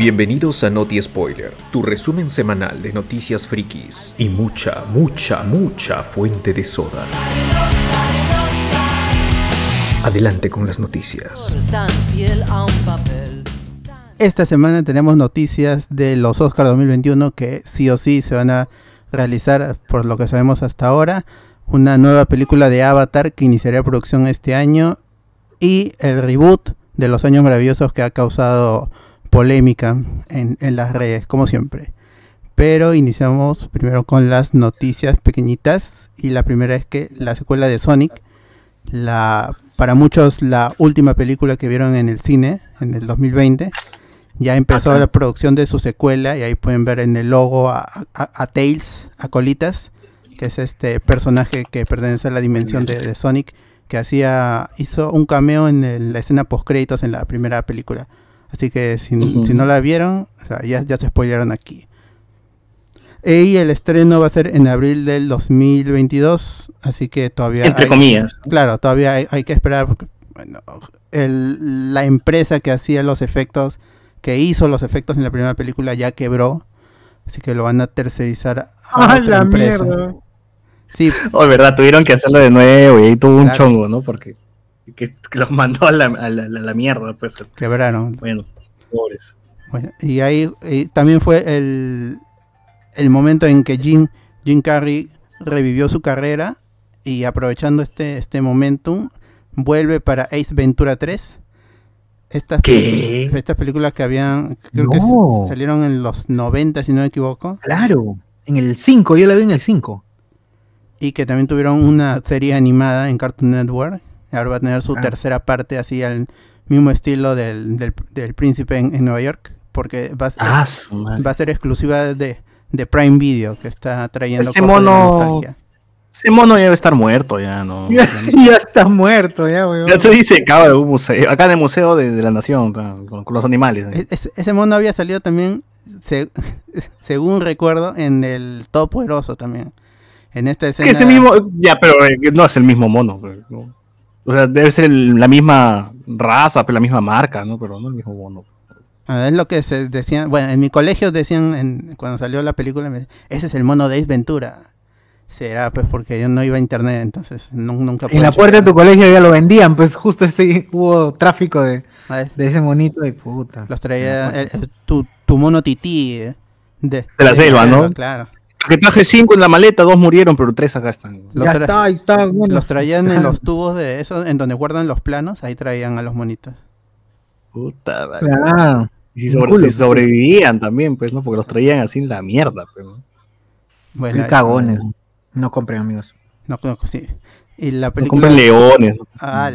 Bienvenidos a Noti Spoiler, tu resumen semanal de noticias frikis y mucha, mucha, mucha fuente de soda. Adelante con las noticias. Esta semana tenemos noticias de los Oscars 2021 que sí o sí se van a realizar, por lo que sabemos hasta ahora, una nueva película de Avatar que iniciaría producción este año y el reboot de Los Años Maravillosos que ha causado polémica en, en las redes, como siempre. Pero iniciamos primero con las noticias pequeñitas y la primera es que la secuela de Sonic, la para muchos la última película que vieron en el cine en el 2020, ya empezó la producción de su secuela y ahí pueden ver en el logo a, a, a Tails, a Colitas, que es este personaje que pertenece a la dimensión de, de Sonic, que hacía hizo un cameo en el- la escena post créditos en la primera película. Así que si, no la vieron, o sea, ya, ya se spoilearon aquí. Y el estreno va a ser en abril del 2022, así que todavía... Entre hay- comillas. Claro, todavía hay, hay que esperar. Porque, bueno, el- la empresa que hacía los efectos, que hizo los efectos en la primera película, ya quebró. Así que lo van a tercerizar a ¡Ah, otra la empresa. mierda! Sí, Oh, verdad, tuvieron que hacerlo de nuevo y ahí tuvo un chongo, ¿no? Porque que, que los mandó a la, a la, a la mierda, pues. quebraron. Bueno, pobres. Bueno, y ahí y también fue el, el momento en que Jim, Jim Carrey revivió su carrera y aprovechando este, este momentum, vuelve para Ace Ventura 3. Estas, ¿Qué? estas películas que habían, creo que No. salieron en los 90, si no me equivoco, Claro, en el 5, yo la vi en el 5. y que también tuvieron una serie animada en Cartoon Network. Ahora va a tener su Ah. tercera parte así al mismo estilo del, del, del príncipe en, en Nueva York, porque va, a- Ah, su madre. va a ser exclusiva de, de Prime Video, que está trayendo Ese de mono- nostalgia. Ese mono ya debe estar muerto, ya, ¿no? Ya, ya está muerto, ya, weón. Ya te dice, cabrón, un museo. Acá en el Museo de, de la Nación, con, con los animales. E- ese- mono había salido también, se- según recuerdo, en el Todopoderoso también. En esta Es escena. que ese mismo, ya, pero eh, no es el mismo mono. ¿no? O sea, debe ser el- la misma raza, pero la misma marca, ¿no? Pero no el mismo mono. Ah, Es lo que se decían, bueno, en mi colegio decían en- cuando salió la película, me- ese es el mono de Ace Ventura. Será pues porque yo no iba a internet, entonces nu- nunca En la puerta de tu colegio ya lo vendían, pues justo ese, hubo tráfico de, Ah, de ese monito de puta. Los traía el- el- tu, tu mono tití eh, de, De la selva, ¿no? Claro. Que traje cinco en la maleta, dos murieron, pero tres acá están. Los ya está, ahí está. bueno. Los traían en los tubos de eso, en donde guardan los planos, ahí traían a los monitos. Puta madre. Ah, Y si, un sobre- culo. si sobrevivían también, pues, ¿no? Porque los traían así en la mierda, pues, ¿no? Bueno, qué cagones. No compren, amigos. No, no, sí. Y la No película. compren leones. ¿no? Ah,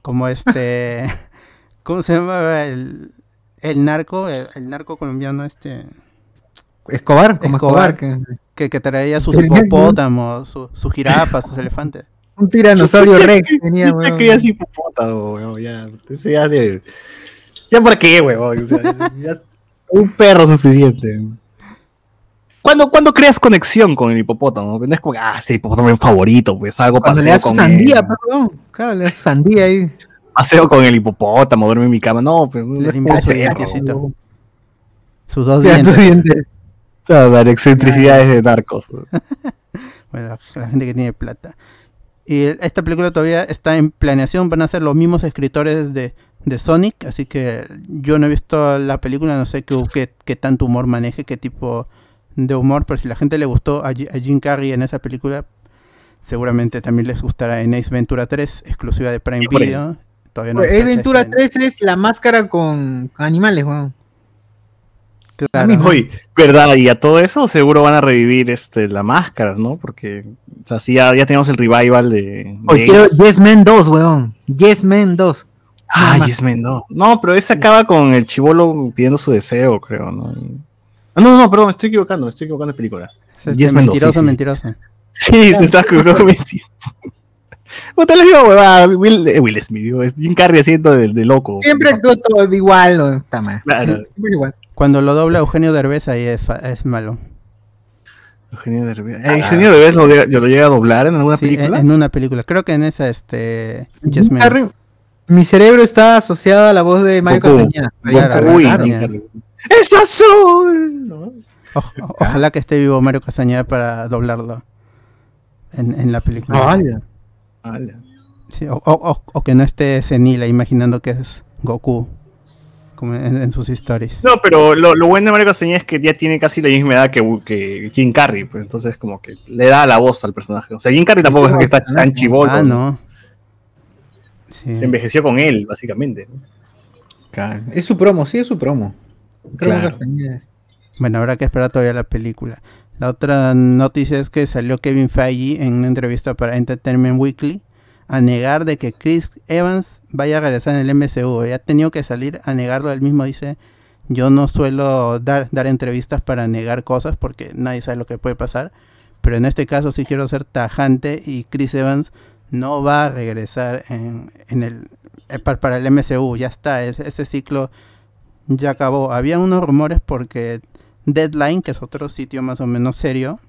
como este. ¿Cómo se llama? El, el narco, el, el narco colombiano este. Escobar, como Escobar. Escobar, que, Que, que traía sus hipopótamos, su- sus jirafas, sus elefantes. un tiranosaurio rex tenía, Ya weón. que ya sí popota, weón, ya. Ya de. ¿Ya por qué, weón? O sea, ya- un perro suficiente. ¿Cuándo, ¿Cuándo creas conexión con el hipopótamo? No es como, ah, sí, hipopótamo es mi favorito, pues algo le paseo das su con sandía, él. perdón. Claro, le das su sandía ahí. Paseo con el hipopótamo, duerme en mi cama. No, pero no es su. Sus dos dientes. Todas las excentricidades de narcos. Bueno, la gente que tiene plata. Y esta película todavía está en planeación, van a ser los mismos escritores de, de Sonic, así que yo no he visto la película, no sé qué, qué, qué tanto humor maneje, qué tipo de humor, pero si la gente le gustó a, Ji- a Jim Carrey en esa película, seguramente también les gustará en Ace Ventura 3, exclusiva de Prime. Video. Todavía no está Ventura estreno. 3 es la máscara con animales, weón. Claro. Oye, ¿verdad? Y a todo eso seguro van a revivir este, la máscara, ¿no? Porque, o sea, sí, ya, ya tenemos el revival de. Oye, quiero. Yes Man 2, weón. Yes Man 2. Ah. Yes Man, no. No, pero ese acaba con el chivolo pidiendo su deseo, creo, ¿no? Ah, no, no, perdón, me estoy equivocando, me estoy equivocando de película. Es Yes dos, mentiroso, sí, sí. mentiroso. Sí, se está equivocando Will Puta, la misma huevada, Will, eh, Will Smith, digo, es Jim Carrey haciendo de, de loco. Siempre actuó todo de igual, o está mal. Claro. Siempre igual. Cuando lo dobla Eugenio Derbez ahí es, fa- es malo. Eugenio Derbez. Eh, Eugenio Derbez lo, llega- lo llega a doblar en alguna Sí, en, película. en una película. Creo que en esa, este. Yes Mi cerebro está asociado a la voz de Mario. Castañeda. ¡Es azul! ¿no? O- o- ojalá que esté vivo Mario Castañeda para doblarlo en, en la película. Ala. Sí, o, o- o- que no esté senil imaginando que es Goku, como en, en sus stories. No, pero lo, lo bueno de Mario Castañeda es que ya tiene casi la misma edad que, que Jim Carrey, pues entonces como que le da la voz al personaje. O sea, Jim Carrey tampoco es que está tan chivolo. ah, no. Sí. Se envejeció con él, básicamente. Es su promo, sí, es su promo. Claro. Bueno, habrá que esperar todavía la película. La otra noticia es que salió Kevin Feige en una entrevista para Entertainment Weekly a negar de que Chris Evans vaya a regresar en el MCU. Ya ha tenido que salir a negarlo. Él mismo dice, yo no suelo dar, entrevistas para negar cosas porque nadie sabe lo que puede pasar. Pero en este caso sí quiero ser tajante y Chris Evans no va a regresar en, en el, eh, pa- para el MCU. Ya está, es- ese ciclo ya acabó. Había unos rumores porque Deadline, que es otro sitio más o menos serio,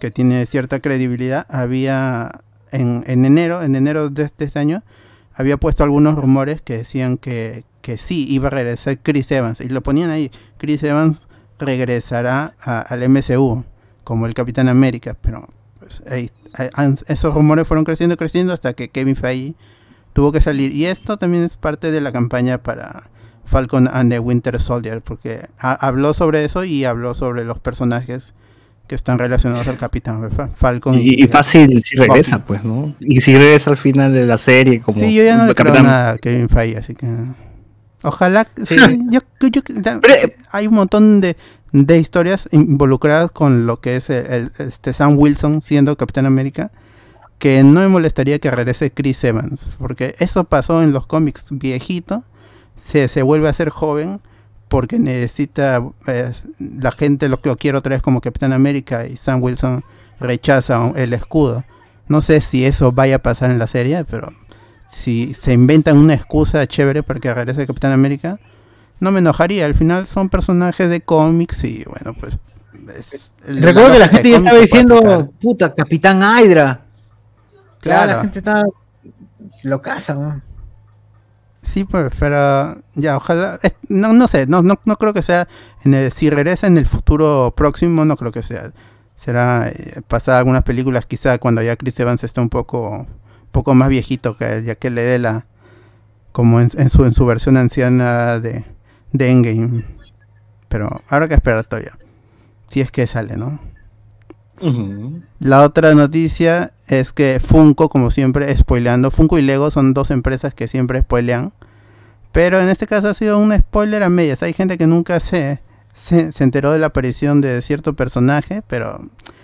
que tiene cierta credibilidad, había en, en enero, en enero de este, año, había puesto algunos rumores que decían que, que sí iba a regresar Chris Evans. Y lo ponían ahí, Chris Evans regresará a- al MCU como el Capitán América, pero pues, esos rumores fueron creciendo, creciendo hasta que Kevin Feige tuvo que salir. Y esto también es parte de la campaña para Falcon and the Winter Soldier, porque ha- habló sobre eso y habló sobre los personajes que están relacionados al Capitán. Falcon. Y, y fácil si regresa, pues, ¿no? Y si regresa al final de la serie como Sí, yo ya no le creo Capitán- nada a Kevin Feige, así que... Ojalá... Sí. sí, yo- Pero- hay un montón de, de historias involucradas con lo que es el, el- este Sam Wilson siendo Capitán América, que no me molestaría que regrese Chris Evans, porque eso pasó en los cómics viejito, se, se vuelve a ser joven porque necesita eh, la gente lo, lo quiere otra vez como Capitán América y Sam Wilson rechaza el escudo. No sé si eso vaya a pasar en la serie, pero si se inventan una excusa chévere para que regrese Capitán América, no me enojaría. Al final son personajes de cómics y bueno, pues... es- Recuerdo que la lógica de gente ya estaba diciendo, puta, Capitán Hydra. Claro, Claro. la gente está locaza, ¿no? Sí, pues, pero ya, ojalá. no, no sé, no, no, no creo que sea. En el, si regresa en el futuro próximo, no creo que sea. Será eh, pasar algunas películas, quizá cuando ya Chris Evans esté un poco, poco más viejito, que ya que le dé la. Como en, en su, en su versión anciana de, de Endgame. Pero habrá que esperar todavía. Si es que sale, ¿no? La otra noticia es que Funko, como siempre, spoileando. Funko y Lego son dos empresas que siempre spoilean. Pero en este caso ha sido un spoiler a medias. Hay gente que nunca se, se, enteró de la aparición de cierto personaje, pero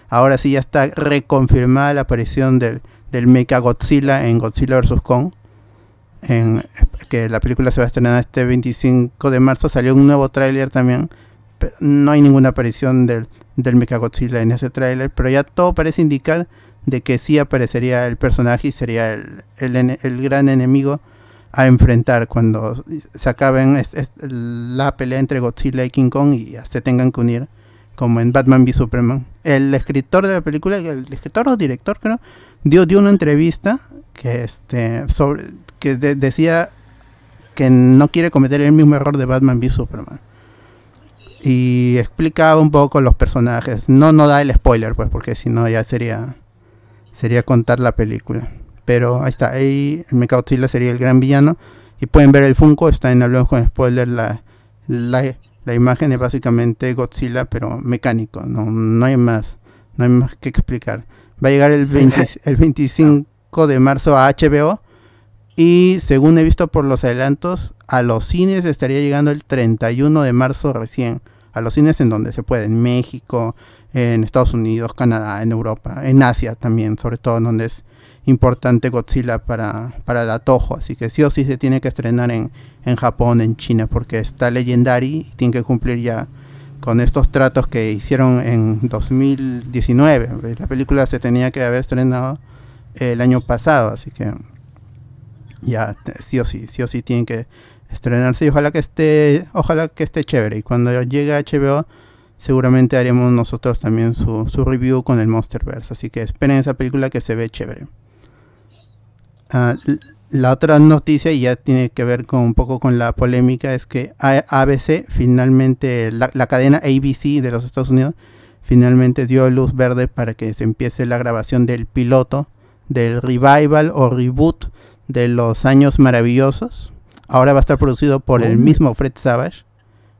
ahora sí ya está reconfirmada la aparición del, del Mecha Godzilla en Godzilla vs. Kong. Que la película se va a estrenar este 25 de marzo. Salió un nuevo tráiler también. Pero no hay ninguna aparición del, del Mechagodzilla en ese tráiler, pero ya todo parece indicar de que sí aparecería el personaje y sería el, el, gran enemigo a enfrentar cuando se acaben es- es- la pelea entre Godzilla y King Kong y se tengan que unir como en Batman v Superman. El escritor de la película, el escritor o director creo, dio, dio una entrevista que este sobre que de- decía que no quiere cometer el mismo error de Batman v Superman y explicaba un poco los personajes. No, no da el spoiler, pues, porque si no ya sería sería contar la película. Pero ahí está, ahí Mechagodzilla sería el gran villano. Y pueden ver el Funko, está en Hablamos con Spoiler. La, la, la imagen es básicamente Godzilla, pero mecánico. No, no hay más. No hay más que explicar. Va a llegar el, 20 el 25 de marzo a HBO. Y según he visto por los adelantos, a los cines estaría llegando el 31 de marzo recién. A los cines en donde se puede, en México, en Estados Unidos, Canadá, en Europa, en Asia también, sobre todo donde es importante Godzilla para, para el atojo. Así que sí o sí se tiene que estrenar en, en Japón, en China, porque está Legendary y tiene que cumplir ya con estos tratos que hicieron en 2019. La película se tenía que haber estrenado el año pasado, así que ya sí o sí, sí o sí tienen que estrenarse y ojalá que esté, ojalá que esté chévere. Y cuando llegue a HBO, seguramente haremos nosotros también su, review con el Monsterverse. Así que esperen esa película que se ve chévere. Ah, la otra noticia, y ya tiene que ver con un poco con la polémica, es que ABC finalmente, la, la, cadena ABC de los Estados Unidos, finalmente dio luz verde para que se empiece la grabación del piloto, del revival o reboot de los años maravillosos. Ahora va a estar producido por el mismo Fred Savage,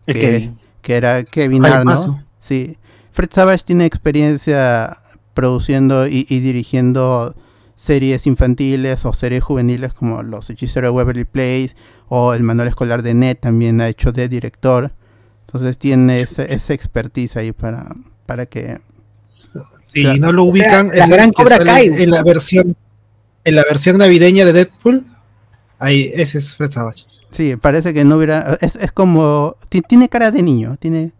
que, que era Kevin Arnold. Sí. Fred Savage tiene experiencia produciendo y, y dirigiendo series infantiles o series juveniles como Los Hechiceros de Waverly Place o El Manual Escolar de Ned también ha hecho de director. Entonces tiene esa, esa expertise ahí para, para que... Si no lo ubican, la gran Cobra Kai. En la versión en la versión navideña de Deadpool, ahí ese es Fred Savage. Sí, parece que no hubiera... Es, es como... Tiene cara de niño, tiene...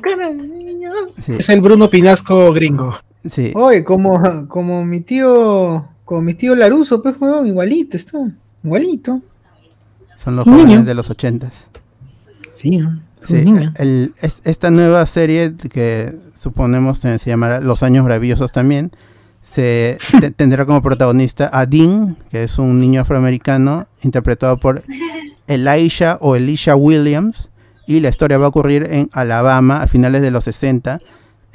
Cara de niño. Sí. Es el Bruno Pinasco gringo. Sí. Oye, como, como mi tío, como mi tío Laruso, pues, weón, igualito está, igualito. Son los jóvenes de los ochentas. Sí, sí el, es, esta nueva serie que suponemos se llamará Los Años Maravillosos también, se te, tendrá como protagonista a Dean, que es un niño afroamericano interpretado por Elisha o Elisha Williams, y la historia va a ocurrir en Alabama a finales de los 60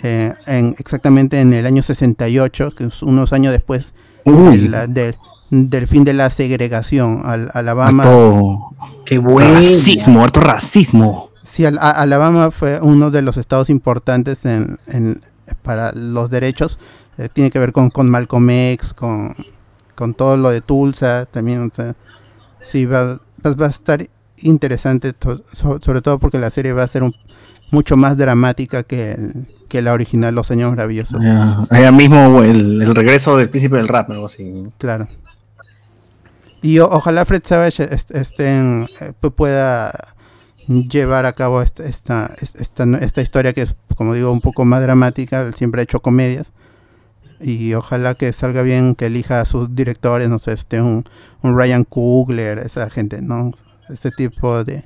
eh, en, exactamente en el año 68, que es unos años después de la, de, del fin de la segregación. Al, Alabama. Harto, ¡Qué buen racismo! ¡Harto racismo! Sí, al, Alabama fue uno de los estados importantes en, en, para los derechos. Eh, tiene que ver con, con Malcolm X, con, con todo lo de Tulsa también. O sea, sí, va, va, a estar interesante, sobre todo porque la serie va a ser un, mucho más dramática que el, que la original Los Años Maravillosos. Allá mismo el, el, regreso del príncipe del rap, algo así. Claro. Y o, ojalá Fred Savage este, pueda llevar a cabo esta, esta, esta, esta, historia que es, como digo, un poco más dramática. Él siempre ha hecho comedias. Y ojalá que salga bien, que elija a sus directores, no sé, este, un, un Ryan Coogler, esa gente, ¿no? Ese tipo de,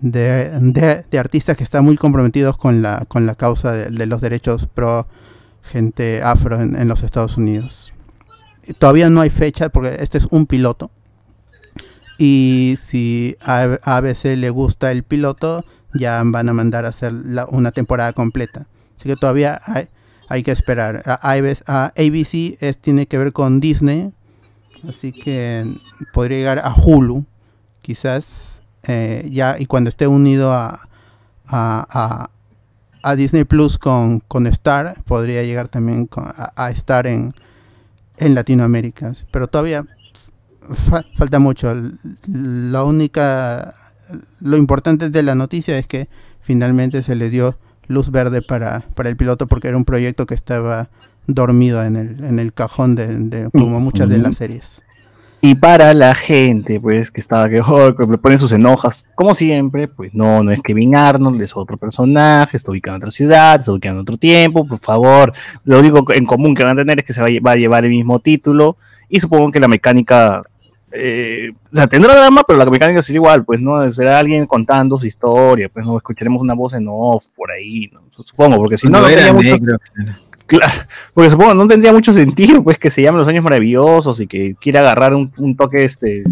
de, de, artistas que están muy comprometidos con la, con la causa de, los derechos pro gente afro en, en, los Estados Unidos. Todavía no hay fecha porque este es un piloto. Y si a ABC le gusta el piloto, ya van a mandar a hacer la, una temporada completa. Así que todavía hay, hay que esperar. A, a ABC es, tiene que ver con Disney. Así que podría llegar a Hulu. Quizás eh, ya y cuando esté unido a, Disney Plus con, con, Star, podría llegar también a, estar en, en Latinoamérica. Pero todavía fa falta mucho. La única, lo importante de la noticia es que finalmente se le dio luz verde para, para el piloto porque era un proyecto que estaba dormido en el, en el cajón de, de como muchas de las series. Y para la gente, pues, que estaba que, oh, le ponen sus enojas, como siempre, pues no, no es Kevin Arnold, es otro personaje, está ubicado en otra ciudad, está ubicado en otro tiempo, por favor. Lo único en común que van a tener es que se va a llevar el mismo título y supongo que la mecánica, eh, o sea, tendrá drama, pero la mecánica será igual, pues, ¿no? Será alguien contando su historia, pues, no escucharemos una voz en off por ahí, ¿no? supongo, porque si no, no, no mucho... Claro, porque supongo no tendría mucho sentido pues que se llame Los Años Maravillosos y que quiera agarrar un, un toque este,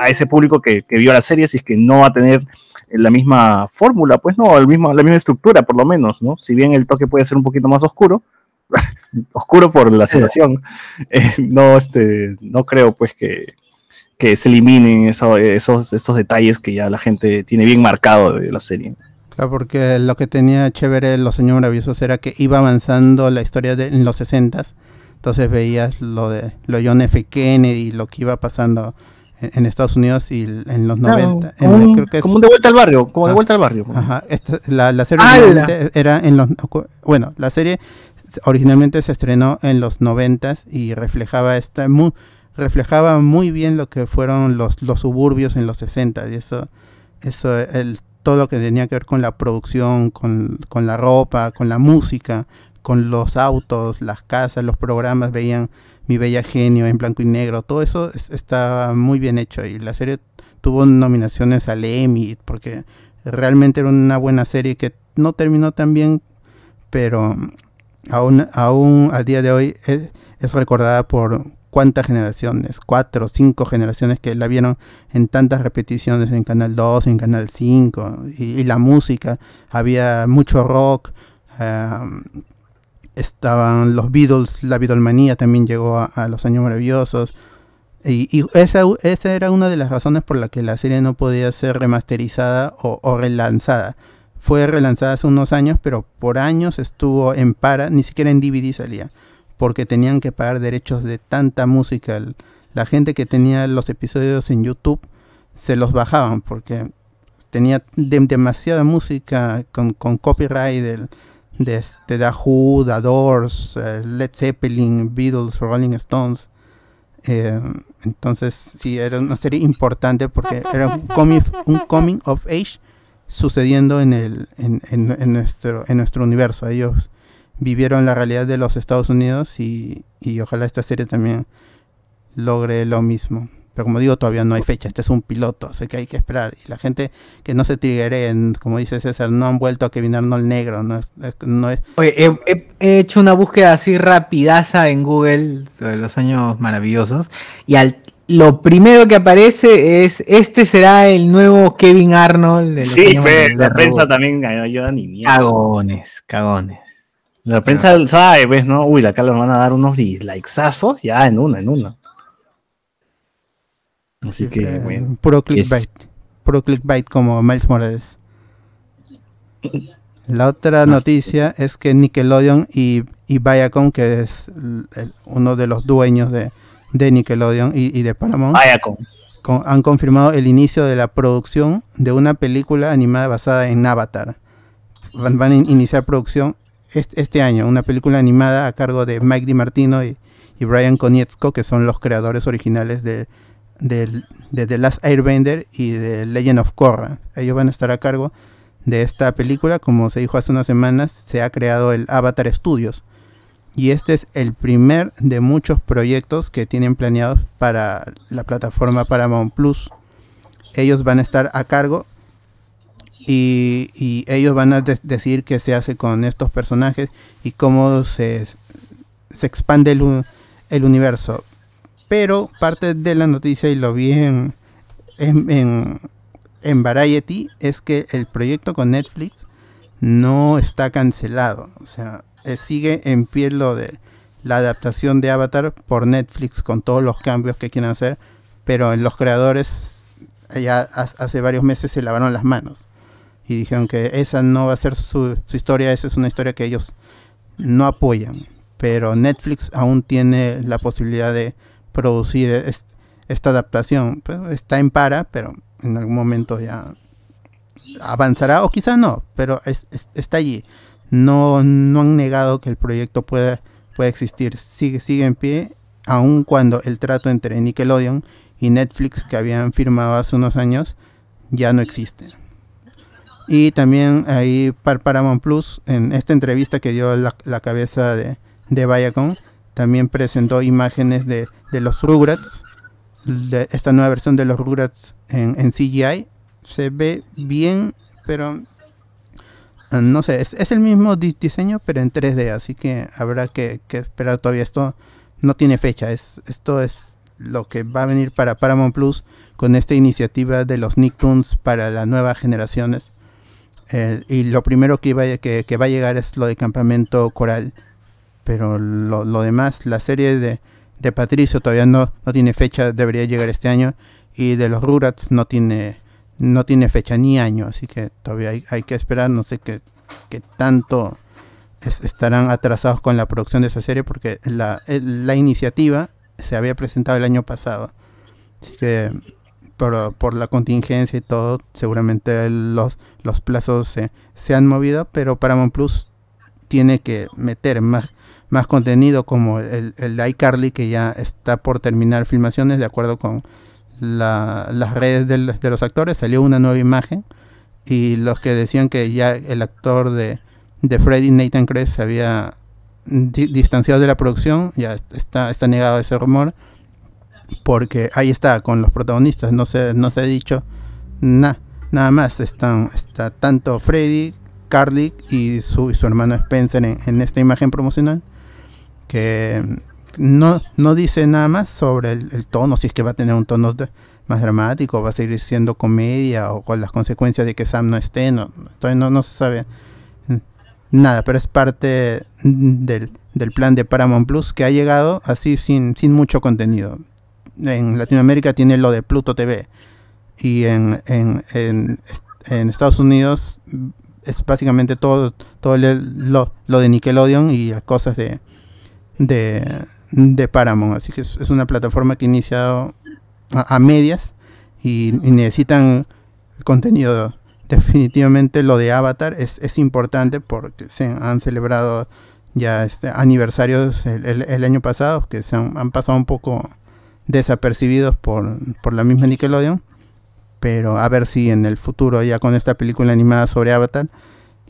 a ese público que, que, vio la serie, si es que no va a tener la misma fórmula, pues no, el mismo, la misma estructura por lo menos, ¿no? Si bien el toque puede ser un poquito más oscuro, oscuro por la situación, eh, no, este, no creo pues que, que se eliminen eso, esos, estos detalles que ya la gente tiene bien marcado de la serie. Claro, porque lo que tenía chévere Los Años Maravillosos era que iba avanzando la historia de, en los 60 entonces veías lo de lo John F. Kennedy, lo que iba pasando en, en Estados Unidos y en los claro, 90. Como, en, un, creo que es, como de vuelta al barrio, como ah, de vuelta al barrio. Ajá, esta, la, la, serie ah, era en los... Bueno, la serie originalmente se estrenó en los 90 y reflejaba esta... Muy, reflejaba muy bien lo que fueron los, los suburbios en los 60 y eso, eso el todo lo que tenía que ver con la producción, con, con, la ropa, con la música, con los autos, las casas, los programas, veían Mi Bella Genio en blanco y negro, todo eso es, está muy bien hecho y la serie tuvo nominaciones al Emmy porque realmente era una buena serie que no terminó tan bien, pero aún, aún al día de hoy es, es recordada por cuántas generaciones, cuatro o cinco generaciones que la vieron en tantas repeticiones en Canal 2, en Canal 5, y, la música, había mucho rock, estaban los Beatles, la Beatlemanía también llegó a, los años maravillosos, y, esa, esa, era una de las razones por la que la serie no podía ser remasterizada o, o relanzada. Fue relanzada hace unos años, pero por años estuvo en para, ni siquiera en DVD salía porque tenían que pagar derechos de tanta música. La gente que tenía los episodios en YouTube se los bajaban porque tenía demasiada música con, copyright de, de, este, The Who, The Doors, eh, Led Zeppelin, Beatles, Rolling Stones. Eh, entonces sí, era una serie importante porque era un coming, un coming of age sucediendo en, el, en, en, nuestro, en nuestro universo. Ellos vivieron la realidad de los Estados Unidos y, ojalá esta serie también logre lo mismo. Pero como digo, todavía no hay fecha, este es un piloto, sé que hay que esperar. Y la gente que no se triggeren, como dice César, no han vuelto a Kevin Arnold negro. No es, no es... Oye, he, hecho una búsqueda así rapidaza en Google sobre los años maravillosos y al, lo primero que aparece es, este será el nuevo Kevin Arnold. De sí, la prensa también ayuda ni miedo. Cagones, cagones. La prensa sabe, ¿ves? ¿no? Uy, acá les van a dar unos dislikesazos ya en una, en una. Así que, eh, bueno. Puro clickbait. Puro clickbait como Miles Morales. La otra noticia es que Nickelodeon y, y Viacom, que es uno de los dueños de, Nickelodeon y, de Paramount, han confirmado el inicio de la producción de una película animada basada en Avatar. Van, van a iniciar producción este año, una película animada a cargo de Mike DiMartino y, Brian Konietzko, que son los creadores originales de, The Last Airbender y de Legend of Korra. Ellos van a estar a cargo de esta película. Como se dijo hace unas semanas, se ha creado el Avatar Studios. Y este es el primer de muchos proyectos que tienen planeados para la plataforma Paramount Plus. Ellos van a estar a cargo y, ellos van a decir qué se hace con estos personajes y cómo se, expande el, universo. Pero parte de la noticia, y lo vi en, en, en, Variety, es que el proyecto con Netflix no está cancelado. O sea, eh, sigue en pie lo de la adaptación de Avatar por Netflix con todos los cambios que quieren hacer, pero los creadores ya hace varios meses se lavaron las manos y dijeron que esa no va a ser su, historia, esa es una historia que ellos no apoyan. Pero Netflix aún tiene la posibilidad de producir esta adaptación. Está en para, pero en algún momento ya avanzará o quizá no, pero está allí. No, no han negado que el proyecto pueda, pueda existir. Sigue, sigue en pie, aun cuando el trato entre Nickelodeon y Netflix que habían firmado hace unos años ya no existe. Y también ahí para Paramount Plus, en esta entrevista que dio la, cabeza de, de Viacom, también presentó imágenes de, los Rugrats, de esta nueva versión de los Rugrats en, CGI. Se ve bien, pero ah, no sé, es, el mismo diseño, pero en 3D, así que habrá que, esperar todavía. Esto no tiene fecha, es, esto es lo que va a venir para Paramount Plus con esta iniciativa de los Nicktoons para las nuevas generaciones y lo primero que, iba, que, que, va a llegar es lo de Campamento Coral. Pero lo, lo demás, la serie de, de Patricio todavía no, no, tiene fecha, debería llegar este año. Y de los Rugrats no tiene, no tiene fecha ni año, así que todavía hay, hay que esperar. No sé qué, qué tanto estarán atrasados con la producción de esa serie, porque la, la iniciativa se había presentado el año pasado. Así que por, por la contingencia y todo, seguramente los, los plazos se, se han movido, pero Paramount Plus tiene que meter más, más contenido como el, el de iCarly que ya está por terminar filmaciones de acuerdo con las redes de, los actores salió una nueva imagen y los que decían que ya el actor de, de Freddy Nathan Kress se había distanciado de la producción ya está, está negado ese rumor porque ahí está con los protagonistas, no se, no se ha dicho nada nada más. Están, está tanto Freddy, Carly y su, su hermano Spencer en, esta imagen promocional que no, no dice nada más sobre el, tono, si es que va a tener un tono más dramático, va a seguir siendo comedia o con las consecuencias de que Sam no esté, no, no, no se sabe nada, pero es parte del, del plan de Paramount Plus que ha llegado así sin, sin mucho contenido. En Latinoamérica tiene lo de Pluto TV y en, en, en, Estados Unidos es básicamente todo, todo lo, lo de Nickelodeon y cosas de, de, de Paramount. Así que es, una plataforma que ha iniciado a, medias y, y necesitan contenido. Definitivamente lo de Avatar es, es importante porque se han celebrado ya este aniversarios el, el- el año pasado que se han, han pasado un poco desapercibidos por, por la misma Nickelodeon. Pero a ver si en el futuro, ya con esta película animada sobre Avatar,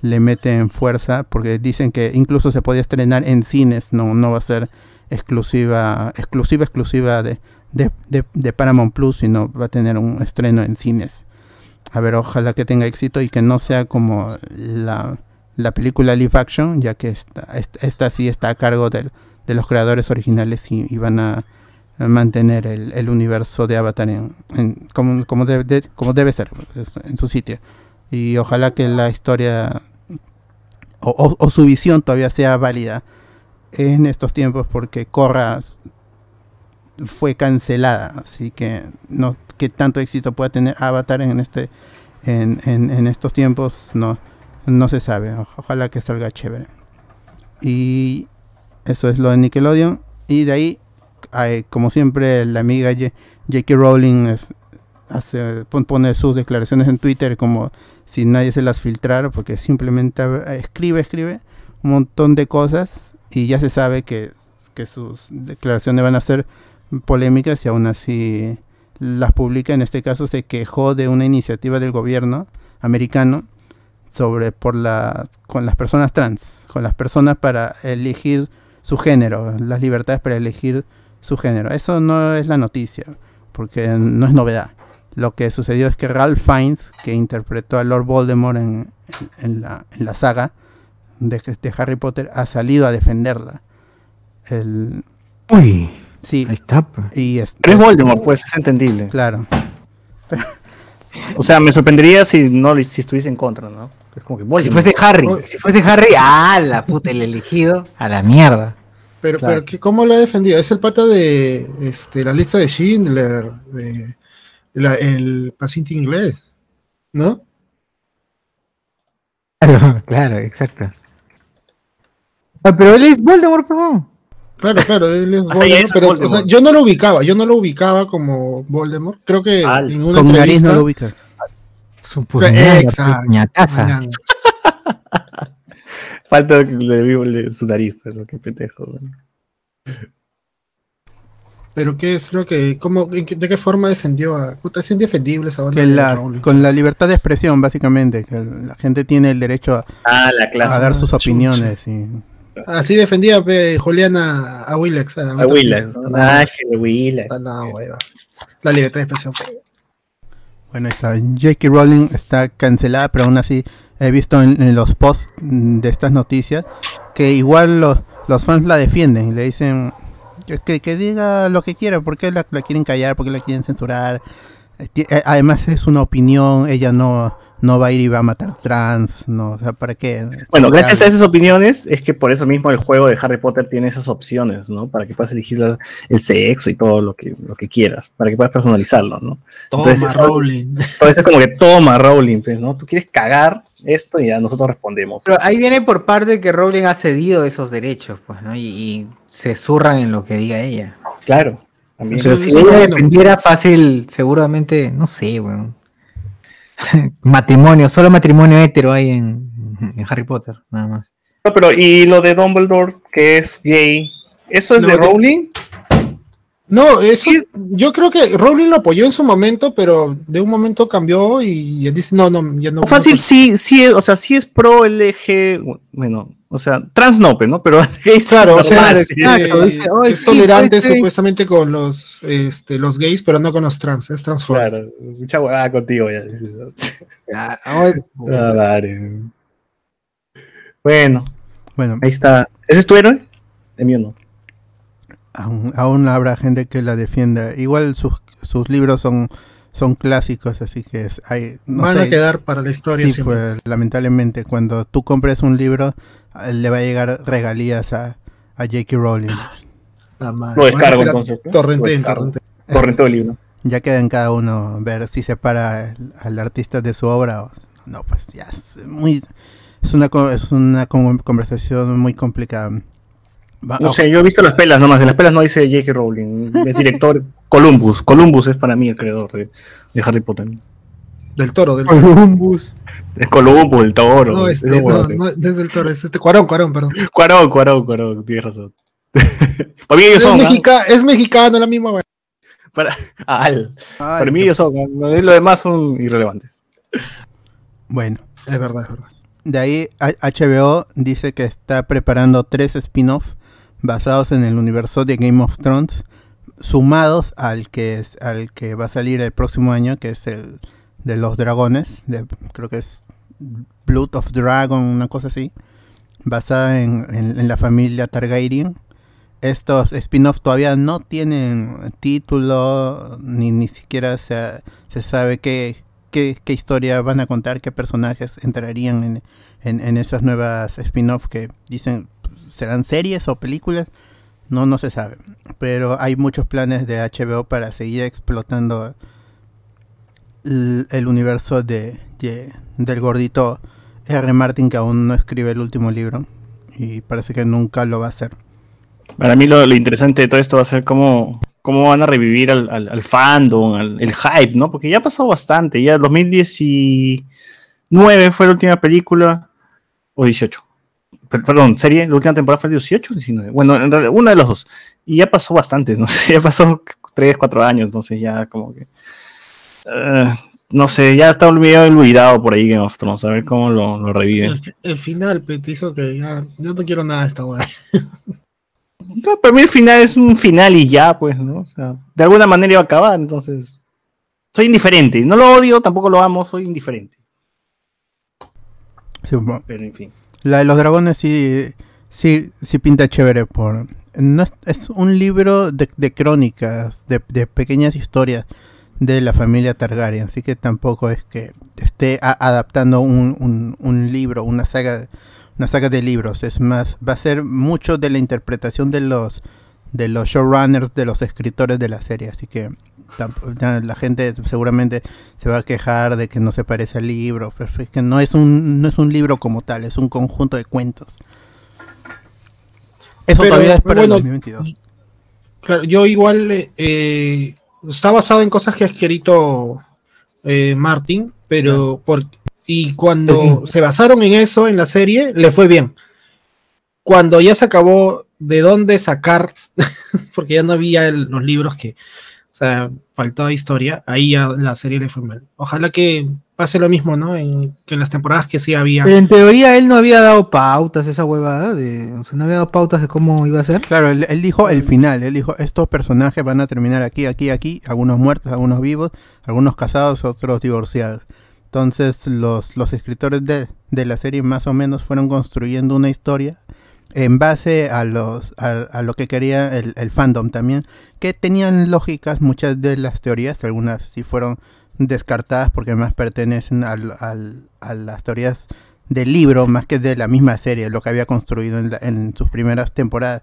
le meten fuerza, porque dicen que incluso se podía estrenar en cines, no, no va a ser exclusiva, exclusiva, exclusiva de, de, de- Paramount Plus, sino va a tener un estreno en cines. A ver, ojalá que tenga éxito y que no sea como la, la película live action, ya que esta, esta, sí está a cargo del- de los creadores originales y, van a mantener el, el universo de Avatar en, en- como, como, de- como debe ser, en su sitio. Y ojalá que la historia o, o- o su visión todavía sea válida en estos tiempos porque Korra fue cancelada, así que no que tanto éxito pueda tener Avatar en este en, en- en estos tiempos no no se sabe. Ojalá que salga chévere. Y eso es lo de Nickelodeon y de ahí eh, como siempre la amiga J.K. Rowling hace, pon- pone sus declaraciones en Twitter como si nadie se las filtrara porque simplemente escribe, escribe un montón de cosas y ya se sabe que, que sus declaraciones van a ser polémicas y aún así las publica. En este caso se quejó de una iniciativa del gobierno americano sobre por la con las personas trans, con las personas para elegir su género, las libertades para elegir su género. Eso no es la noticia, porque no es novedad. Lo que sucedió es que Ralph Fiennes, que interpretó a Lord Voldemort en, en la, en la saga de, de Harry Potter, ha salido a defenderla. El, Uy, sí, ahí está. pues. y es, Pero es Voldemort, pues es entendible. claro. O sea, me sorprendería si no si estuviese en contra, ¿no? Es como que Si fuese Harry, si fuese Harry, ah, la puta, el elegido, a la mierda. Pero, Claro. pero ¿qué- ¿cómo lo ha defendido? Es el pata de este, la lista de Schindler, de la- el paciente inglés, ¿no? Claro, claro, exacto. Ah, pero él es Voldemort, perdón. Claro, claro, él es sea, Voldemort, es pero o sea, yo no lo ubicaba, yo no lo ubicaba como Voldemort. Creo que Al- en una Con nariz no lo ubica. Es un puñal, Exacto. puñataza. Falta que le vivo su nariz, pero qué pendejo. Pero qué es lo que, cómo, de qué forma defendió a, puta, es indefendible esa banda Que de la, con la libertad de expresión, básicamente, que la gente tiene el derecho a, Ah, la clase. a dar sus chucha. opiniones. Y, Así defendía pe, Juliana a Willax. A, A Willas. No, Ah, hueva. La libertad de expresión. pe. Bueno, está. J.K. Rowling está cancelada, pero aún así he visto en, los posts mm, de estas noticias que igual los, los fans la defienden y le dicen que, que diga lo que quiera, ¿por qué la, la quieren callar? ¿Por qué la quieren censurar? Eh, eh, Además es una opinión, ella no, no va a ir y va a matar trans, no, o sea, ¿para qué? Bueno, gracias a esas opiniones es que por eso mismo el juego de Harry Potter tiene esas opciones, ¿no? Para que puedas elegir la- el sexo y todo lo que, lo que quieras, para que puedas personalizarlo, ¿no? Toma, Entonces, eso- Rowling. Entonces es como que toma Rowling, pues, ¿no? Tú quieres cagar esto y ya nosotros respondemos. Pero ahí viene por parte que Rowling ha cedido esos derechos, pues, ¿no? Y, y se zurran en lo que diga ella. Claro, también. Pero si ella defendiera fácil, seguramente, no sé, weón. matrimonio, solo matrimonio hetero hay en, en Harry Potter, nada más. No, pero y lo de Dumbledore, que es gay, ¿eso es No, de de- Rowling? No, eso, yo creo que Rowling lo apoyó en su momento, pero de un momento cambió y ya dice, no, no, ya no. O fácil, sí, sí, o sea, sí es pro LG, bueno, o sea, trans no, pero, ¿no? Pero gays Claro, o sea, es, sí. exacto, eh, dice, "Ay, es sí, tolerante pues, sí". supuestamente con los, este, los gays, pero no con los trans, es transfóbico. Claro, mucha huevada contigo ya. Ah, ay, Ah, vale. Bueno, Bueno, ahí está. ¿Ese es tu héroe? El mío no. Aún, aún habrá gente que la defienda. Igual sus, sus libros son, son clásicos, así que es, hay, no Van sé, a quedar para la historia sí, siempre. pues, lamentablemente, cuando tú compres un libro, eh, le va a llegar regalías a, a J.K. Rowling. La madre. Lo descargo entonces. Torrente, descargo. torrente. El libro. Ya queda en cada uno ver si separa al artista de su obra o no, pues ya es muy es una es una con- conversación muy complicada. Va- No sé, yo he visto las pelas nomás. En las pelas no dice J.K. Rowling. Es director Columbus. Columbus es para mí el creador de, de Harry Potter. Del toro, del toro. Columbus. Es Columbus, el toro. No, es este, un no, no, no es del toro, es este Cuarón, Cuarón, perdón. Cuarón, Cuarón, Cuarón. Tienes razón. para mí ellos Es, son. ¿ah? mexica- es mexicano, la misma. Para, al- Ay, para mí no. ellos son. ¿no? Lo demás son irrelevantes. Bueno, Es verdad, es verdad. de ahí HBO dice que está preparando tres spin-offs basados en el universo de Game of Thrones, sumados al que es al que va a salir el próximo año, que es el de los dragones, de, creo que es Blood of Dragon, una cosa así, basada en, en- la familia Targaryen. Estos spin-offs todavía no tienen título, ni, ni siquiera se, se sabe qué, qué, qué historia van a contar, qué personajes entrarían en, en, en esas nuevas spin-offs que dicen serán series o películas. No, no se sabe. Pero hay muchos planes de HBO para seguir explotando el, universo de, de- del gordito R. Martin, que aún no escribe el último libro. Y parece que nunca lo va a hacer. Para mí lo, interesante de todo esto va a ser cómo, cómo van a revivir al, fandom, al, hype, ¿no? Porque ya ha pasado bastante. Ya 2019 fue la última película, o 18. Per- perdón, serie, la última temporada fue el 18 o 19. Bueno, en realidad, una de los dos. Y ya pasó bastante, ¿no? ya pasó 3, 4 años, entonces ya como que... eh, no sé, ya está medio olvidado por ahí Game of Thrones, a ver cómo lo, lo reviven. El, fi- el final, te hizo que ya. Yo no quiero nada de esta weá. No, para mí el final es un final y ya, pues, ¿no? O sea, de alguna manera iba a acabar, entonces. Soy indiferente. No lo odio, tampoco lo amo, soy indiferente. Sí, bueno, Pero en fin. La de los dragones sí, sí, sí pinta chévere. Por, no es, es un libro de, de crónicas, de, de pequeñas historias de la familia Targaryen. Así que tampoco es que esté a- adaptando un, un- libro, una saga, una saga de libros. Es más, va a ser mucho de la interpretación de los de los showrunners, de los escritores de la serie. Así que la gente seguramente se va a quejar de que no se parece al libro, pero es que no es un no es un libro como tal, es un conjunto de cuentos. Eso Pero, todavía es para bueno, el 2022. Claro, yo igual eh, eh, está basado en cosas que ha escrito eh, Martin, pero por, y cuando se basaron en eso en la serie, le fue bien. Cuando ya se acabó de dónde sacar, porque ya no había el- los libros que, o sea, faltaba historia, ahí ya la serie le fue mal. Ojalá que pase lo mismo, ¿no? En, que en las temporadas que sí había. Pero en teoría él no había dado pautas, esa huevada, de, o sea, no había dado pautas de cómo iba a ser. Claro, él, él dijo el final, él dijo estos personajes van a terminar aquí, aquí, aquí, algunos muertos, algunos vivos, algunos casados, otros divorciados. Entonces los, los escritores de, de la serie más o menos fueron construyendo una historia en base a los a, lo que quería el, fandom también, que tenían lógicas muchas de las teorías, algunas sí fueron descartadas porque más pertenecen al, al- a las teorías del libro más que de la misma serie, lo que había construido en, la- en sus primeras temporadas.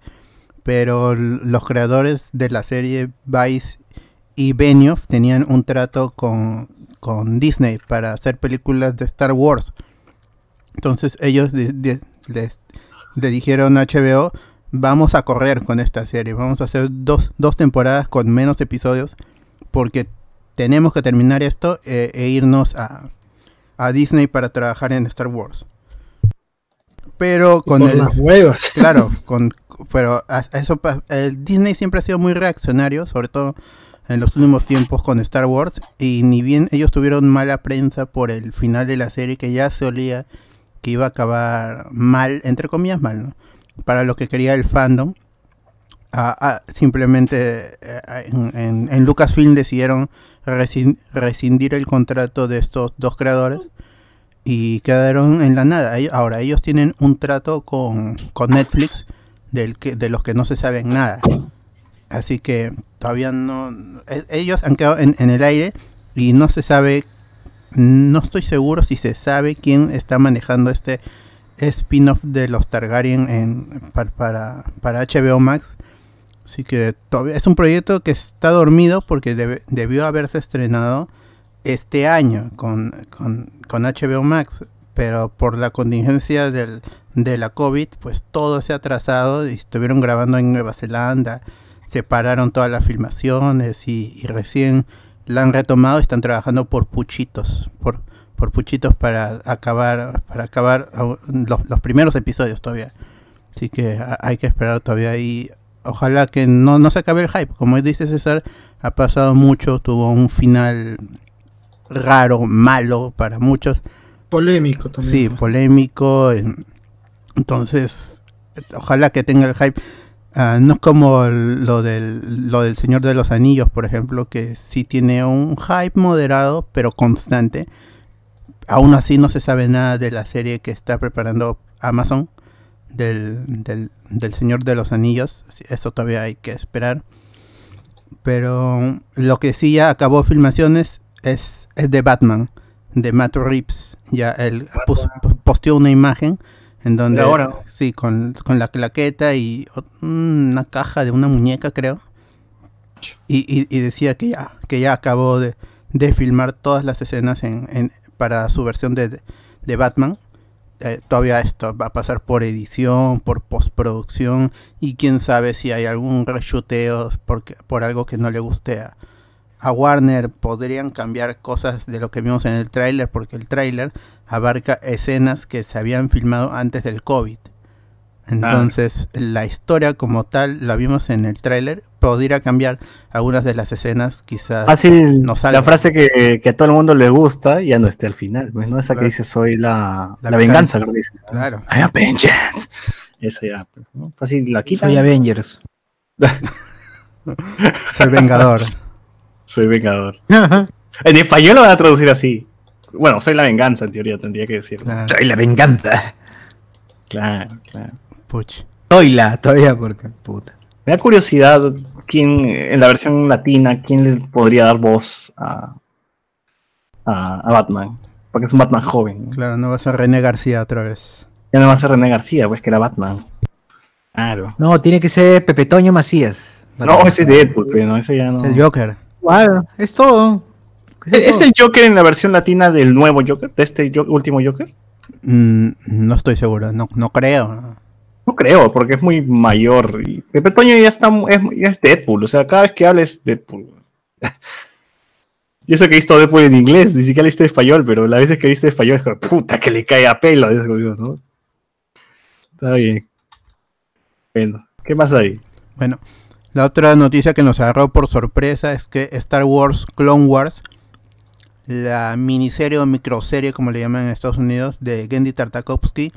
Pero los creadores de la serie Vice y Benioff tenían un trato con, con Disney para hacer películas de Star Wars. Entonces ellos les- le dijeron a HBO, vamos a correr con esta serie, vamos a hacer dos, dos temporadas con menos episodios porque tenemos que terminar esto eh, e irnos a, a Disney para trabajar en Star Wars. Pero con por el, las huevas. Claro, con, pero a- a eso el Disney siempre ha sido muy reaccionario, sobre todo en los últimos tiempos con Star Wars, y ni bien ellos tuvieron mala prensa por el final de la serie que ya se olía que iba a acabar mal, entre comillas mal. Para lo que quería el fandom. ah, simplemente eh, en, Lucasfilm decidieron rescin- rescindir el contrato de estos dos creadores y quedaron en la nada. Ahora, ellos tienen un trato con, con Netflix del que, de los que no se saben nada. Así que todavía no... e- Ellos han quedado en, en el aire y no se sabe, no estoy seguro si se sabe quién está manejando este spin-off de los Targaryen en, para, HBO Max. Así que todavía es un proyecto que está dormido porque debió haberse estrenado este año con, HBO Max, pero por la contingencia del, de la COVID, pues todo se ha atrasado y estuvieron grabando en Nueva Zelanda, separaron todas las filmaciones y recién la han retomado y están trabajando por puchitos, por, por puchitos para acabar, para acabar los, los primeros episodios todavía. Así que ha- hay que esperar todavía y ojalá que no, no se acabe el hype. Como dice César, ha pasado mucho, tuvo un final raro, malo para muchos. Polémico también. Sí, polémico. Entonces, ojalá que tenga el hype. Ah, no es como lo del, lo del Señor de los Anillos, por ejemplo, que sí tiene un hype moderado, pero constante. Aún así no se sabe nada de la serie que está preparando Amazon del, del, del Señor de los Anillos. Eso todavía hay que esperar. Pero lo que sí ya acabó filmaciones es, es de Batman, de Matt Reeves. Ya él pus- posteó una imagen en donde, ahora. sí, con, con la claqueta y una caja de una muñeca, creo. Y, y- y decía que ya, que ya acabó de, de filmar todas las escenas en, en- para su versión de, de Batman. Eh, todavía esto va a pasar por edición, por postproducción y quién sabe si hay algún reshuteo porque, por algo que no le guste a, a Warner. Podrían cambiar cosas de lo que vimos en el tráiler porque el tráiler abarca escenas que se habían filmado antes del COVID. Entonces la historia como tal la vimos en el tráiler, podría cambiar algunas de las escenas quizás. Fácil, no salga. la frase que, que a todo el mundo le gusta ya no esté al final, pues, ¿no? Esa Claro. que dice soy la, La la, venganza, creo que dice. Claro. I am vengeance. Esa ya, pues, ¿no? Fácil, la quitan. Soy Avengers. Soy vengador. Soy vengador. En español lo van a traducir así. Bueno, soy la venganza, en teoría tendría que decirlo. Claro. Soy la venganza. Claro, claro. Puch. Soy la, todavía porque puta. Me da curiosidad quién, en la versión latina, quién le podría dar voz a, a, a Batman. Porque es un Batman joven. ¿no? Claro, no vas a René García otra vez. Ya no va a ser René García, pues que era Batman. Claro. No, tiene que ser Pepe Toño Macías. No, ese es Deadpool, pero no, ese ya no. Es el Joker. Claro, es todo. ¿Es es el Joker en la versión latina del nuevo Joker? ¿De este Jo- último Joker? Mm, no estoy seguro, no, no creo. No creo, porque es muy mayor. Y Pepe Toño ya está es, ya es Deadpool, o sea, cada vez que habla es Deadpool. y eso que he visto Deadpool en inglés, ni siquiera leíste español, pero las veces que viste español es como, puta que le cae a pelo. ¿no? Está bien. Bueno, ¿qué más hay? Bueno, la otra noticia que nos agarró por sorpresa es que Star Wars Clone Wars, la miniserie o microserie como le llaman en Estados Unidos de Gendy Tartakovsky,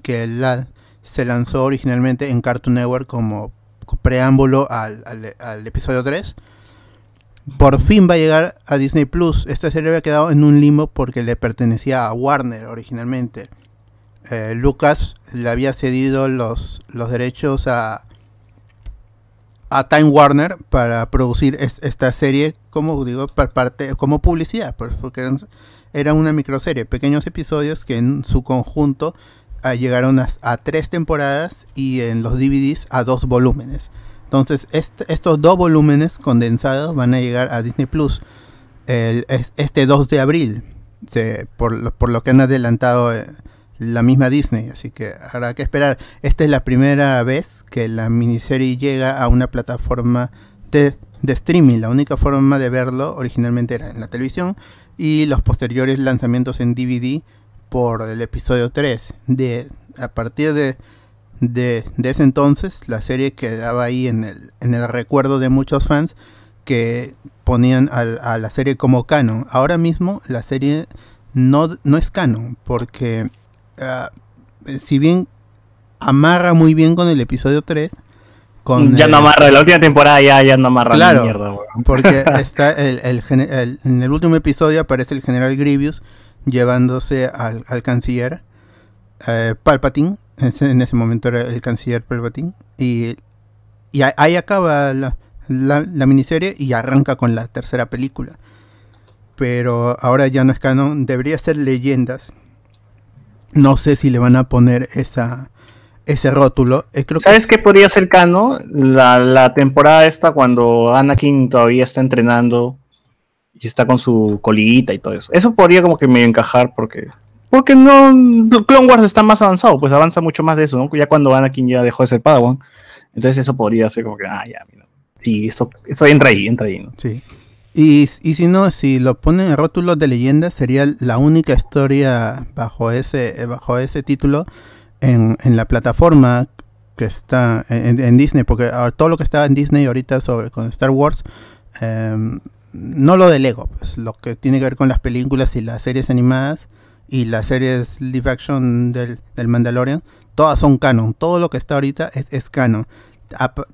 que se lanzó originalmente en Cartoon Network como preámbulo al, episodio 3, por fin va a llegar a Disney Plus. Esta serie había quedado en un limbo porque le pertenecía a Warner originalmente. Eh, Lucas le había cedido los derechos a, a Time Warner para producir es- esta serie como digo par- parte como publicidad pues, porque era una microserie pequeños episodios que en su conjunto ah, llegaron a, tres temporadas y en los DVDs a dos volúmenes. Entonces est- estos dos volúmenes condensados van a llegar a Disney Plus el- es- este 2 de abril se- por, lo- por lo que han adelantado eh, la misma Disney, así que habrá que esperar. Esta es la primera vez que la miniserie llega a una plataforma de, de streaming. La única forma de verlo originalmente era en la televisión y los posteriores lanzamientos en DVD por el episodio 3. De, a partir de, de, ese entonces, la serie quedaba ahí en el, en el recuerdo de muchos fans que ponían al- a, la serie como canon. Ahora mismo la serie no, no es canon porque ah, si bien amarra muy bien con el episodio 3, con ya el- no amarra, la última temporada ya, ya no amarra Claro. ni mierda, weón. porque está el, el el- en el último episodio aparece el general Grievous llevándose al, al canciller eh, Palpatine. En ese momento era el canciller Palpatine. Y, y ahí- ahí acaba la, la, la miniserie y arranca con la tercera película. Pero ahora ya no es canon, debería ser leyendas. No sé si le van a poner esa ese rótulo. Eh, creo que ¿Sabes qué podría ser Cano? La, la temporada esta cuando Anakin todavía está entrenando y está con su colita y todo eso. Eso podría como que me encajar porque porque no Clone Wars está más avanzado, pues avanza mucho más de eso, ¿no? Ya cuando Anakin ya dejó de ser Padawan. Entonces eso podría ser como que ah, ya, mira. Sí, eso, eso entra ahí, entra ahí, ¿no? Sí. Y, y si no, si lo ponen en rótulos de leyenda, sería la única historia bajo ese, eh, bajo ese título en, en la plataforma que está en, Disney, porque todo lo que está en Disney ahorita sobre con Star Wars, em, no lo de Lego, pues lo que tiene que ver con las películas y las series animadas y las series live action del, del Mandalorian, todas son canon, todo lo que está ahorita es, es canon.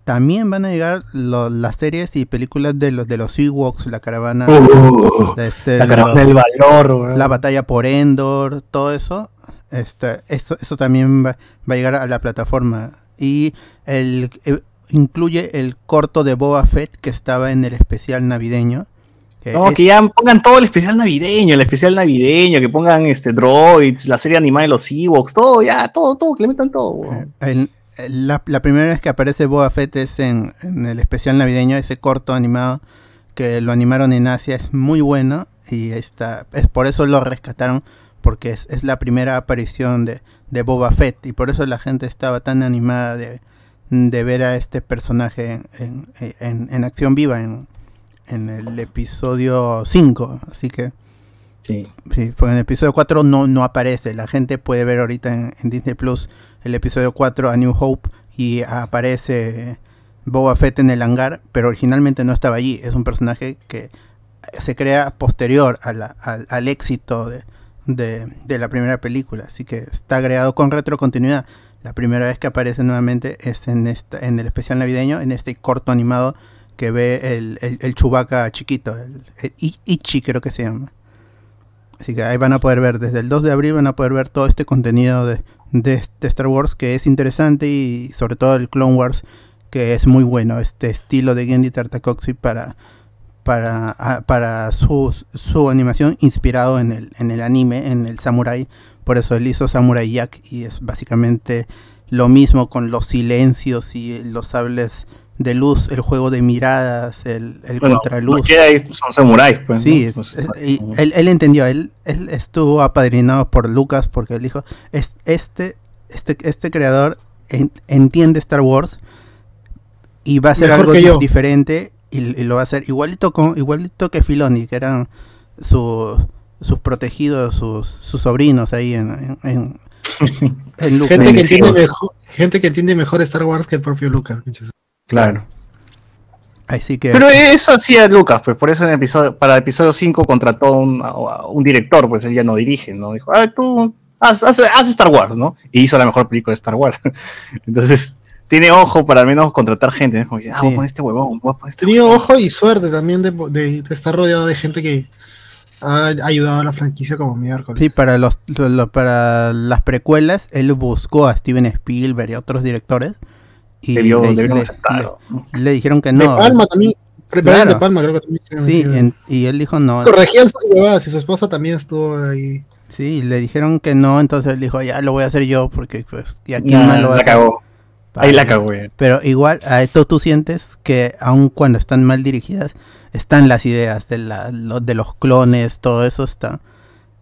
También van a llegar lo- las series y películas de los de los Ewoks, la caravana, de este, la caravana del valor, weón. la batalla por Endor, todo eso, este, eso, eso también va, va a llegar a la plataforma. Y el, eh, incluye el corto de Boba Fett que estaba en el especial navideño. que No, es- que ya pongan todo el especial navideño, el especial navideño, que pongan este droids, la serie animada de los Ewoks, todo, ya, todo, todo, que le metan todo. weón. el- la, la primera vez que aparece Boba Fett es en, en el especial navideño, ese corto animado que lo animaron en Asia, es muy bueno y está, es por eso lo rescataron, porque es, es la primera aparición de, de Boba Fett y por eso la gente estaba tan animada de, de ver a este personaje en, en- en acción viva en, en el episodio 5, así que Sí. Sí, en el episodio 4 no, no aparece. La gente puede ver ahorita en, en Disney Plus el episodio 4 a New Hope y aparece Boba Fett en el hangar, pero originalmente no estaba allí. Es un personaje que se crea posterior a la- al, al éxito de, de- la primera película. Así que está agregado con retrocontinuidad. La primera vez que aparece nuevamente es en, esta, en el especial navideño, en este corto animado que ve el, el, el Chewbacca chiquito, el, el Ichi creo que se llama. Así que ahí van a poder ver, desde el 2 de abril van a poder ver todo este contenido de, de, Star Wars que es interesante y sobre todo el Clone Wars que es muy bueno, este estilo de Gendy Tartakovsky para para, ah, para su, su animación inspirado en el, en el anime, en el Samurai, por eso él hizo Samurai Jack y es básicamente lo mismo con los silencios y los sables de luz, el juego de miradas, el, el Bueno, contraluz. los Jedi son samuráis, pues. Sí, ¿no? es- es- y él, él entendió, él, él estuvo apadrinado por Lucas porque él dijo, es, este, este, este creador en- entiende Star Wars y va a hacer Mejor algo diferente y, y lo va a hacer igualito con igualito que Filoni, que eran su- sus protegidos, sus, sus sobrinos ahí en, en, en- en Lucas. Gente que, entiende mejor, gente que entiende mejor Star Wars que el propio Lucas. Claro. Así que Pero eso hacía Lucas, pues por eso en el episodio, para el episodio 5 contrató un, a- un director, pues él ya no dirige, ¿no? Dijo, ah, tú haz, haz- haz Star Wars, ¿no? Y hizo la mejor película de Star Wars. Entonces, tiene ojo para al menos contratar gente, ¿no? Como ah, Sí. voy a poner este huevón, voy a poner este Tenía huevón". ojo y suerte también de, de- de estar rodeado de gente que ha ayudado a la franquicia como miércoles. Sí, para los, lo- lo- para las precuelas, él buscó a Steven Spielberg y a otros directores. Y Le le, le le- aceptado. le- le dijeron que de no. Palma también. Claro. De Palma creo que también se Sí, en- y él dijo no. Corregían sus huevadas y su esposa también estuvo ahí. Sí, le dijeron que no, entonces él dijo, ya lo voy a hacer yo, porque pues, y aquí Nah, más lo va a la hacer. cagó. Ahí la cagó, güey. Pero igual, a esto tú sientes que aun cuando están mal dirigidas, están las ideas de, la, lo- de los clones, todo eso está.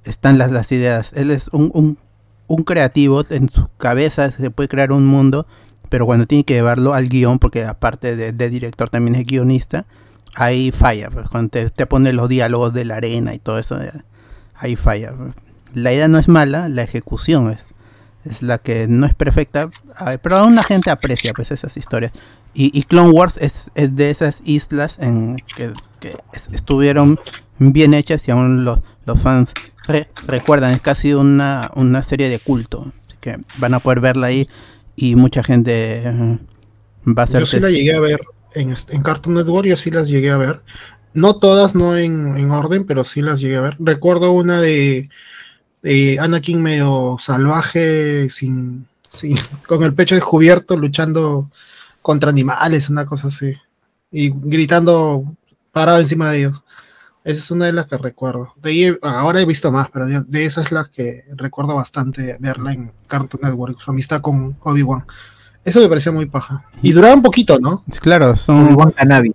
Están las, las ideas. Él es un, un, un creativo, en su cabeza se puede crear un mundo, pero cuando tiene que llevarlo al guion, porque aparte de, de director también es guionista, ahí falla. pues, cuando te, te pone los diálogos de la arena y todo eso, ya, ahí falla. pues. La idea no es mala, la ejecución es, es la que no es perfecta, a- pero aún la gente aprecia pues esas historias. Y, y Clone Wars es, es de esas islas en que, que es- estuvieron bien hechas y aún los, los fans re- recuerdan, es casi una, una serie de culto. Así que van a poder verla ahí y mucha gente eh, va a Yo hacer sí la llegué a ver en, en Cartoon Network, yo sí las llegué a ver. No todas, no en, en orden, pero sí las llegué a ver. Recuerdo una de, de Anakin medio salvaje, sin, sin, con el pecho descubierto, luchando contra animales, una cosa así. y gritando parado encima de ellos. Esa es una de las que recuerdo. De ahí, ahora he visto más, pero de de esas es las que recuerdo bastante verla en Cartoon Network, su amistad con Obi-Wan. Eso me parecía muy paja. Y duraba un poquito, ¿no? Claro, son,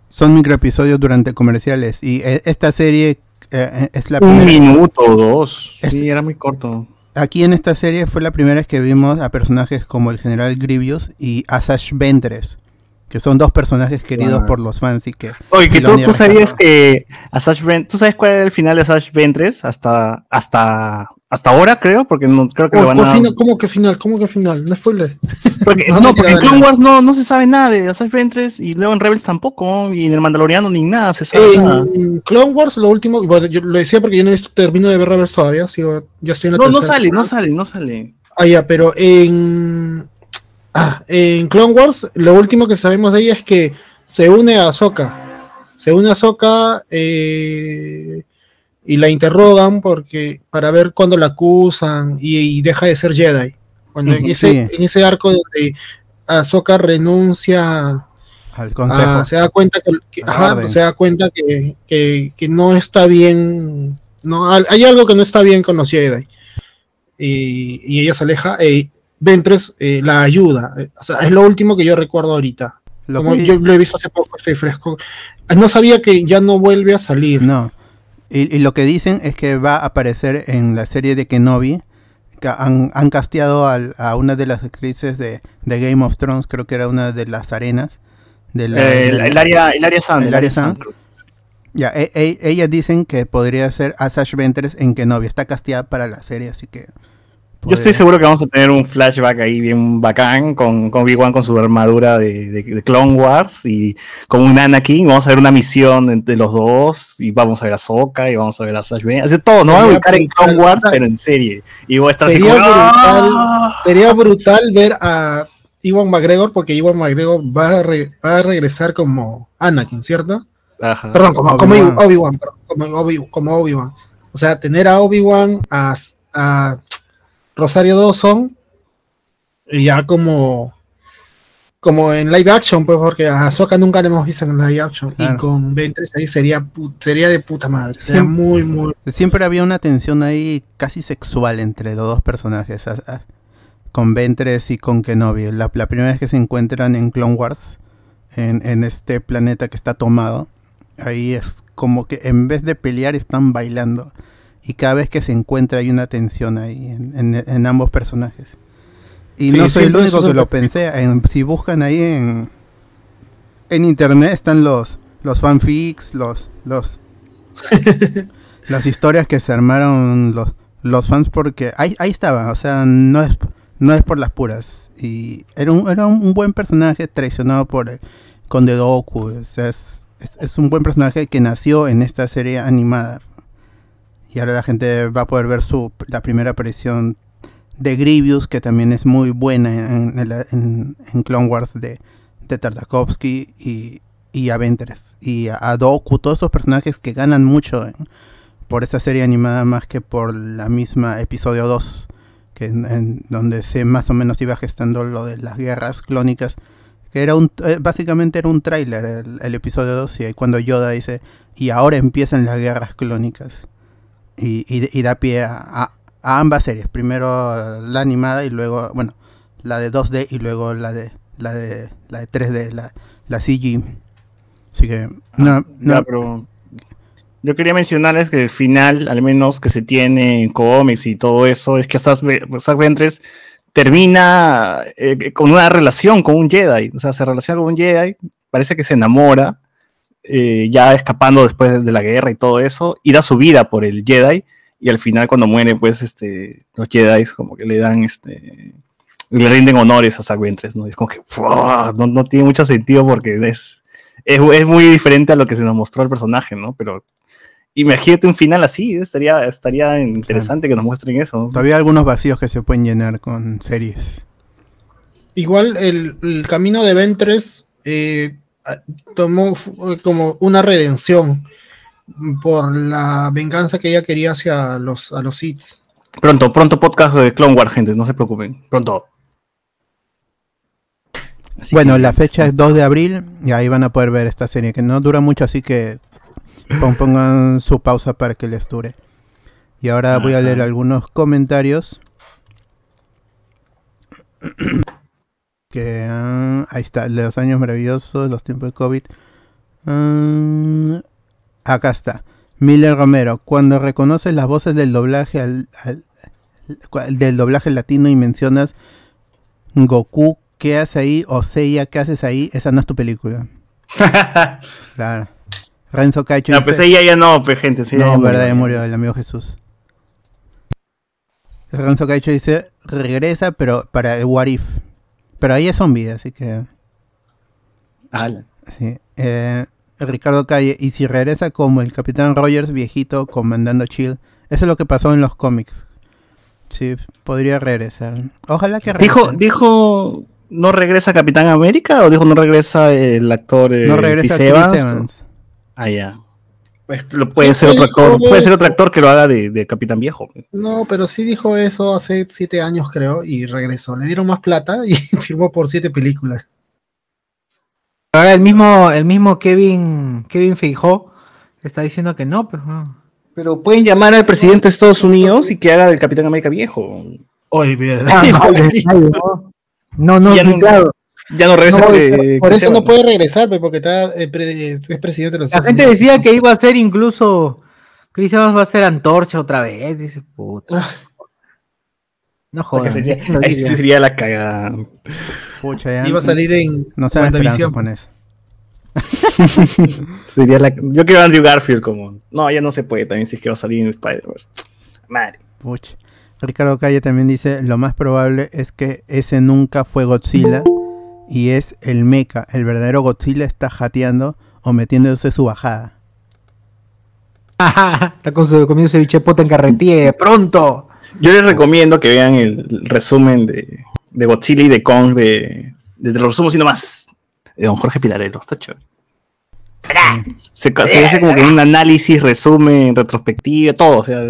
son microepisodios durante comerciales. Y eh, esta serie eh, es la Un primera. minuto o dos. Es- Sí, era muy corto. Aquí en esta serie fue la primera vez que vimos a personajes como el general Grievous y Asash Ventress, que son dos personajes queridos por los fans y que Oye, que tú, sabías que Asash Ven- ¿tú sabes cuál era el final de Asash Ventres hasta hasta hasta ahora creo porque no creo que lo Oh, van ¿cómo, a final? ¿Cómo que final? ¿Cómo que final? No spoiler. porque, No, no, porque en. Clone Wars no, no se sabe nada de Asash Ventres y luego en Rebels tampoco y en el Mandaloriano ni nada se sabe nada. En Clone Wars, lo último, bueno, yo lo decía porque yo no he visto, termino de ver Rebels todavía, sigo, ya estoy en la No, no sale, no sale, no sale. Ah, ya, pero en. Ah, en Clone Wars, lo último que sabemos de ella es que se une a Ahsoka. Se une a Ahsoka eh, y la interrogan porque para ver cuándo la acusan y, y deja de ser Jedi. Cuando en, ese, sí. en ese arco donde Ahsoka renuncia al consejo. Ah, se da cuenta que, ajá, se da cuenta que, que- que no está bien no hay algo que no está bien con los Jedi y, y ella se aleja eh, Ventress eh, la ayuda eh, o sea, es lo último que yo recuerdo ahorita Lo Como que- yo lo he visto hace poco estoy fresco no sabía que ya no vuelve a salir No. Y, y lo que dicen es que va a aparecer en la serie de Kenobi. Que han, han casteado a una de las actrices de, de Game of Thrones, creo que era una de las arenas. De la- Eh, de el, la- el área el área Sand, el área Sand. creo. Ya, e- e- ellas dicen que podría ser Asash Ventress en Kenobi. Está casteada para la serie, así que. Yo estoy podría- seguro que vamos a tener un flashback ahí bien bacán con, con Obi-Wan con su armadura de, de- de Clone Wars y con un Anakin. Vamos a ver una misión entre los dos y vamos a ver a Sokka y vamos a ver a Sash. Así todo, no va a ubicar en Clone. Wars, pero en serie. Y voy a estar así Sería como, brutal. ¡ah! sería brutal ver a Iwan McGregor porque Iwan McGregor va a, re- va a regresar como Anakin ¿cierto? Ajá. Perdón, como como Obi-Wan. Obi-Wan, perdón, como Obi- como Obi-Wan. O sea, tener a Obi-Wan, a, a Rosario Dawson, y ya como como en live action, pues porque a Ahsoka nunca la hemos visto en live action. Claro. Y con Ventress ahí sería, sería de puta madre. Sería Sí. muy, muy. Siempre había una tensión ahí casi sexual entre los dos personajes. a- a- con Ventress y con Kenobi. La, la primera vez que se encuentran en Clone Wars, en, en este planeta que está tomado, ahí es como que en vez de pelear están bailando. Y cada vez que se encuentra hay una tensión ahí en, en- en ambos personajes. Y Sí, no soy el único que lo lo- pensé. en- si buscan ahí en, en internet están los, los fanfics, los, los, las historias que se armaron los, los fans porque ahí, ahí estaba, o sea, no es, no es por las puras. Y era un, era un buen personaje traicionado por el Conde Doku, o sea, es, es, es un buen personaje que nació en esta serie animada. Y ahora la gente va a poder ver su la primera aparición de Grievous, que también es muy buena en, en, Clone Wars de, de Tartakovsky y, y a Ventress. Y a, a Doku, todos esos personajes que ganan mucho por esa serie animada más que por la misma episodio 2, que en, donde se más o menos iba gestando lo de las guerras clónicas. Que era un, eh, básicamente era un tráiler el, episodio 2 y cuando Yoda dice, y ahora empiezan las guerras clónicas. Y, y, y da pie a, a- a ambas series. Primero la animada y luego, bueno, la de 2D y luego la de la de la de 3D, la, la CG. Así que no, Ya, no, pero yo quería mencionarles que el final, al menos que se tiene en cómics y todo eso, es que Zack Ve- Zack Ventress termina eh, con una relación con un Jedi. O sea, se relaciona con un Jedi, parece que se enamora, eh, ya escapando después de la guerra y todo eso, y da su vida por el Jedi. Y al final, cuando muere, pues este, los Jedi como que le dan este. Le rinden honores a Zack Ventress, ¿no? Y es como que no, no tiene mucho sentido porque es, es, es muy diferente a lo que se nos mostró el personaje, ¿no? Pero imagínate un final así, estaría, estaría interesante que nos muestren eso. todavía hay algunos vacíos que se pueden llenar con series. Igual el, el camino de Ventress eh, tomó fu- como una redención por la venganza que ella quería hacia los, a los Sith. Pronto, pronto podcast de Clone Wars, gente, no se preocupen. Pronto. Así Bueno, que- la fecha es 2 de abril y ahí van a poder ver esta serie, que no dura mucho, así que pon- pongan su pausa para que les dure. Y ahora voy a leer algunos comentarios. Que ah, ahí está, de los años maravillosos, los tiempos de COVID. Ah, acá está. Miller Romero, cuando reconoces las voces del doblaje al, al- del doblaje latino y mencionas Goku, ¿qué hace ahí? O Seiya, ¿qué haces ahí? Esa no es tu película. Claro. Renzo Caicho No, pues ella ya no, pues gente. sí, no, verdad, ya murió el amigo Jesús. Renzo Caicho dice, regresa, pero para el What If. Pero ahí es zombie, así que... Ala. Sí. Eh, Ricardo Calle, y si regresa como el Capitán Rogers viejito comandando Chill, eso es lo que pasó en los cómics. Sí, podría regresar. Ojalá que Dijo, regrese. dijo, ¿no regresa Capitán América o dijo no regresa el actor eh, no regresa Chris Evans? Evans. Ah, ya. Puede Sí, ser otro actor, puede ser otro actor que lo haga de, de Capitán Viejo. No, pero sí dijo eso hace siete años, creo, y regresó. Le dieron más plata y firmó por siete películas. Ahora el mismo, el mismo Kevin, Kevin Feijó está diciendo que no, pero no. Pero pueden llamar al presidente de Estados Unidos y que haga del Capitán América Viejo. Oye, bien. No, no, no- claro. Ya no regresa. No, por eso no puede regresar, pues, porque está, eh, pre- es presidente de los La Estados gente Unidos. decía que iba a ser incluso. Chris Evans va a ser antorcha otra vez. Dice, puta. No Que jodas. sería, ahí sería la cagada. Pucha, ya Iba a salir en no esperanzas WandaVision. con eso. Sería la... Yo quiero a Andrew Garfield como. No, ya no se puede también si es que va a salir en Spider-Verse. Madre. Pucha. Ricardo Calle también dice, lo más probable es que ese nunca fue Godzilla y es el mecha. El verdadero Godzilla está jateando o metiéndose su bajada. Está con su, comiendo ceviche de pota en carretilla. ¡Pronto! Yo les recomiendo que vean el resumen de, de Godzilla y de Kong de, de, los resumos y nomás de don Jorge Pilarero. Está chévere. Se, se hace como que un análisis, resumen, retrospectiva, todo. O sea,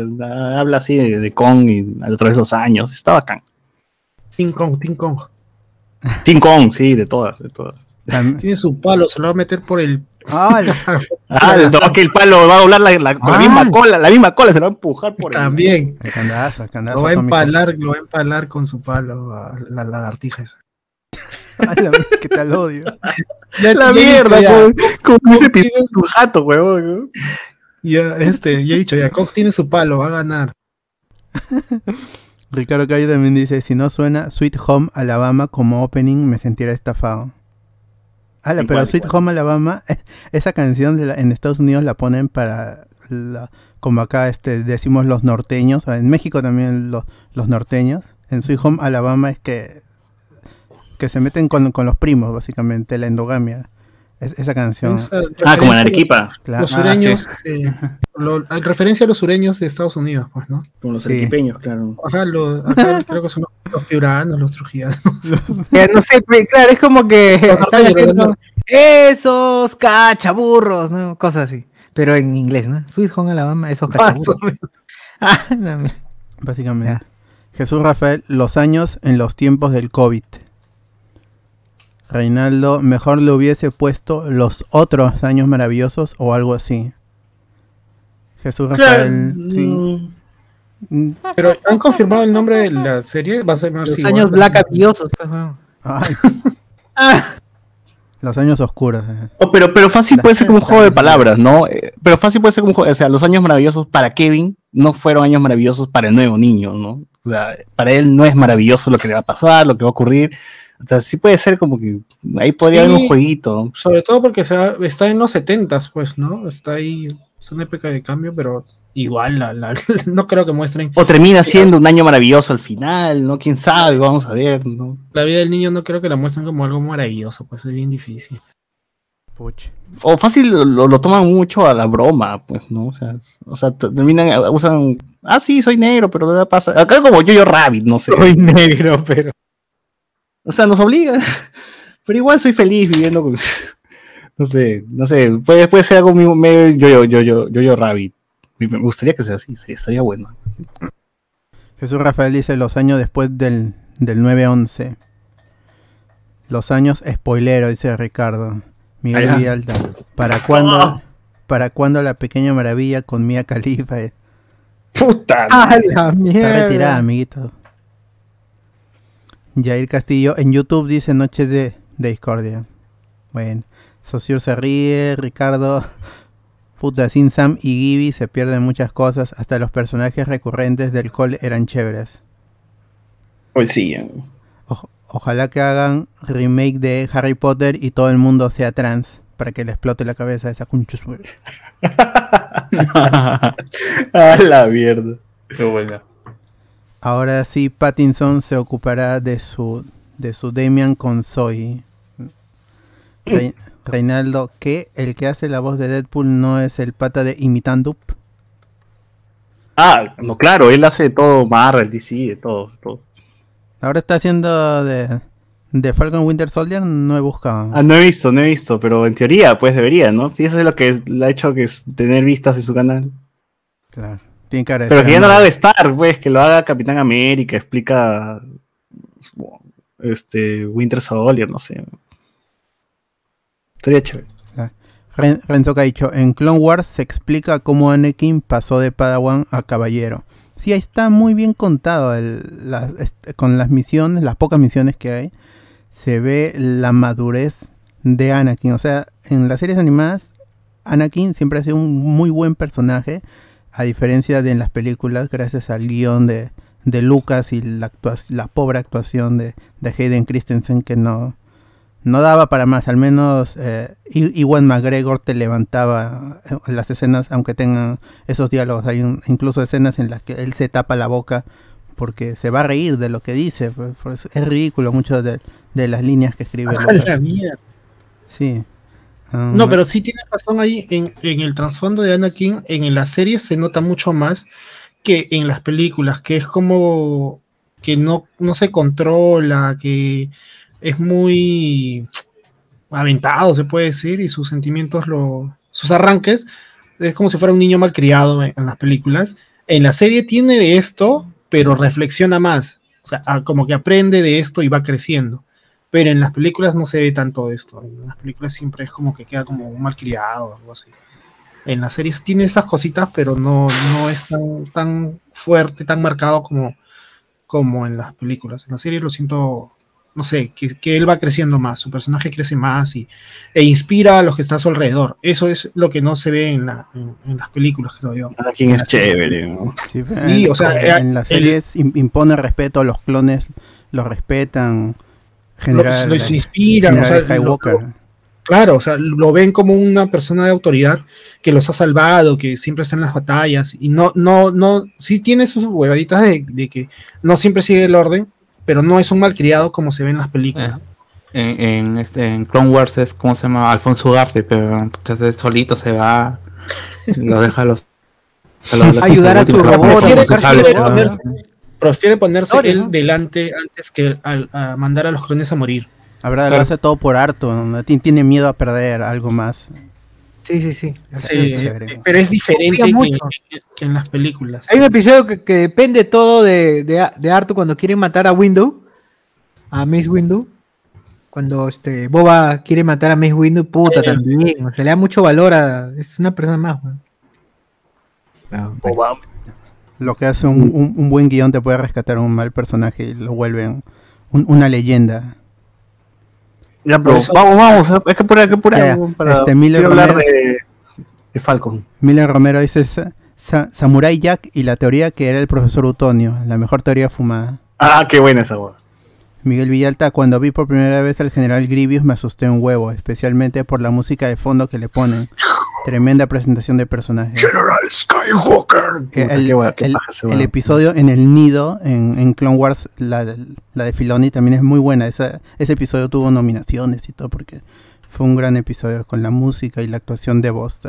habla así de, de Kong y a través de los años. Está bacán. King Kong, King Kong. Team Kong, sí, de todas, de todas. Tiene su palo, se lo va a meter por el. Ah, Ah, que el palo va a doblar la, la- con la Ah. misma cola, la misma cola se lo va a empujar por el- También. el candazo, el candazo Lo va a empalar, lo va a empalar con su palo a la lagartija esa. ¿Qué tal odio? Ya- La ya mierda, como, como ese de tu jato, huevón. ¿no? Ya, este, ya he dicho, ya Koch tiene su palo, va a ganar. Ricardo Calle también dice, si no suena Sweet Home Alabama como opening, me sentiré estafado. Ala, pero Igual, Sweet. Home Alabama, esa canción de la- en Estados Unidos la ponen para, la- como acá este, decimos los norteños, en México también los, los norteños. En Sweet Home Alabama es que, que se meten con, con los primos, básicamente, la endogamia. Es- esa canción. Es, Ah, como en Arequipa. Los Ah, sureños, eh, lo- a- referencia a los sureños de Estados Unidos, pues, ¿no? Como los Sí. arequipeños, claro. Ajá, lo- acá creo que son los, los piuranos, los trujillanos. Ya no sé, pero claro, es como que. Los norteños, los Esos cachaburros, ¿no? Cosas así. Pero en inglés, ¿no? Sweet Home Alabama, esos Más cachaburros. Ah, no. Básicamente. Jesús Rafael, los años en los tiempos del COVID. Reinaldo, mejor le hubiese puesto los otros años maravillosos o algo así. Jesús Rafael, sí. Mm, Pero han confirmado el nombre de la serie, va a ser más Los igual. años black aviosos, pues, ay. Los años oscuros. eh. Oh, pero, pero fácil puede ser como un juego de palabras, ¿no? Eh, Pero fácil puede ser como un juego, o sea, los años maravillosos para Kevin no fueron años maravillosos para el nuevo niño, ¿no? O sea, para él no es maravilloso lo que le va a pasar, lo que va a ocurrir. O sea, sí puede ser como que ahí podría Sí. haber un jueguito. Sobre todo porque se ha- está en los 70 pues, ¿no? Está ahí, es una época de cambio, pero igual, la, la- no creo que muestren. O termina siendo un año maravilloso al final, ¿no? Quién sabe, vamos a ver, ¿no? La vida del niño no creo que la muestren como algo maravilloso, pues es bien difícil. Puch. O fácil lo, lo toman mucho a la broma, pues, ¿no? O sea, o sea, terminan, usan, ah, sí, soy negro, pero nada pasa. Acá como yo, yo Rabbit, no sé. Soy negro, pero. O sea, nos obliga. Pero igual soy feliz viviendo con. No sé, no sé. Puede, puede ser algo medio yo, yo, yo, yo, yo, yo Rabbit. Me gustaría que sea así, sería- estaría bueno. Jesús Rafael dice los años después del, del 9-11. Los años spoilero, dice Ricardo. Miguel Allá. Villalta. ¿Para cuándo, ¿Para cuándo la pequeña maravilla con Mia Khalifa? Está Puta. ¡Ah, la mierda! retirada, amiguito. Jair Castillo en YouTube dice Noches de, de Discordia. Bueno, Sociur se ríe, Ricardo. Puta, sin Sam y Gibby se pierden muchas cosas. Hasta los personajes recurrentes del call eran chéveres. Pues sí. Oj- ojalá que hagan remake de Harry Potter y todo el mundo sea trans para que le explote la cabeza a esa conchus. A la mierda. Qué buena. Ahora sí, Pattinson se ocupará de su de su Damian con Zoe. Rey- Reinaldo, que el que hace la voz de Deadpool no es el pata de Imitandup. Ah, no, claro, él hace todo Marvel, DC, de todo, todo. Ahora está haciendo de, de Falcon Winter Soldier, no he buscado. Ah, no he visto, no he visto, pero en teoría, pues debería, ¿no? Si eso es lo que le ha hecho que es tener vistas en su canal. Claro, tiene que agradecer Pero que ya no lo haga Star, pues, que lo haga Capitán América, explica este Winter Soldier, no sé. Estaría chévere. Ren- Renzo Caicho, en Clone Wars se explica cómo Anakin pasó de Padawan a Caballero. Sí, ahí está muy bien contado el- la- este, con las misiones, las pocas misiones que hay. Se ve la madurez de Anakin. O sea, en las series animadas, Anakin siempre ha sido un muy buen personaje. A diferencia de en las películas, gracias al guion de, de Lucas y la, la pobre actuación de, de Hayden Christensen que no, no daba para más, al menos eh, Iwan McGregor te levantaba eh, las escenas, aunque tengan esos diálogos, hay un- incluso escenas en las que él se tapa la boca porque se va a reír de lo que dice, es ridículo mucho de, de las líneas que escribe A la Lucas. mierda. Sí. Ah, No, pero sí tienes razón ahí en, el trasfondo de Anakin, en las series se nota mucho más que en las películas, que es como que no, no se controla, que es muy aventado, se puede decir, y sus sentimientos, lo, sus arranques, es como si fuera un niño malcriado en, en las películas. En la serie tiene de esto, pero reflexiona más, o sea, como que aprende de esto y va creciendo. Pero en las películas no se ve tanto esto. En las películas siempre es como que queda como un malcriado o algo así. En las series tiene estas cositas, pero no, no es tan, tan fuerte, tan marcado como, como en las películas. En las series lo siento, no sé, que, que él va creciendo más, su personaje crece más y, e inspira a los que están a su alrededor. Eso es lo que no se ve en, la- en- en las películas, creo yo. Anakin es chévere, ¿no? Sí, Sí, en, o sea, en eh, las el- series im- impone respeto, los clones los respetan. Lo, General, lo- se inspiran, o sea, lo- Skywalker. lo- Claro, o sea, lo ven como una persona de autoridad que los ha salvado, que siempre está en las batallas y no, no, no, sí tiene sus huevaditas de, de que no siempre sigue el orden, pero no es un malcriado como se ve en las películas. En, en, este, en Clone Wars es como se llama Alfonso Ugarte, pero entonces solito se va, lo deja a los. a los- los Ayudar a su robot, prefiere ponerse- él ¿no? delante antes que al- a mandar a los clones a morir. La verdad, lo Claro. hace todo por harto. Tiene miedo a perder algo más. Sí, sí, sí. Sí, chévere. pero es diferente que, mucho. que- que en las películas. Hay un episodio que, que depende todo de, de, de Artu cuando quieren matar a Window, a Mace Window. Cuando este Boba quiere matar a Mace Window, puta, también. O sea, le da mucho valor a. Es una persona más, weón. No, bueno. Lo que hace un, un- un buen guion te puede rescatar a un mal personaje y lo vuelven un- una leyenda. Ya, pero Por eso- vamos, vamos, hay que hay que para, este, Miller quiero hablar Romero. de, de Falcon. Miller Romero dice Sa- Sa- Samurai Jack y la teoría que era el profesor Utonio, la mejor teoría fumada. Ah, qué buena esa. Miguel Villalta, cuando vi por primera vez al general Grievous me asusté un huevo, especialmente por la música de fondo que le ponen. Tremenda presentación de personaje. General Skywalker. El, episodio en el nido en, en Clone Wars, la, la de Filoni también es muy buena. Esa, ese episodio tuvo nominaciones y todo porque fue un gran episodio con la música y la actuación de voz.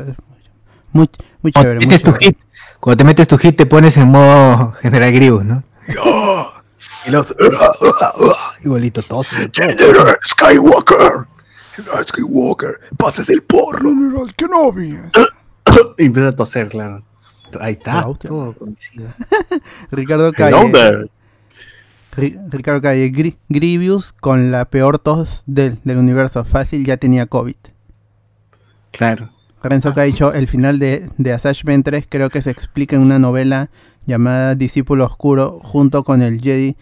Muy, muy Cuando chévere. te muy metes tu chévere. hit, cuando te metes tu hit te pones en modo General Grievous, ¿no? Y los- Igualito tos. General Skywalker. Skywalker. Pases el porro. General Kenobi. Y empieza a toser, claro. Ahí está. Todo. Ricardo Hello Calle. Ri- Ricardo Calle, Gri- Grievous con la peor tos del, del universo. Fácil, ya tenía COVID. Claro. Renzo que ha dicho el final de, de Asajj Ventress creo que se explica en una novela llamada Discípulo Oscuro junto con el Jedi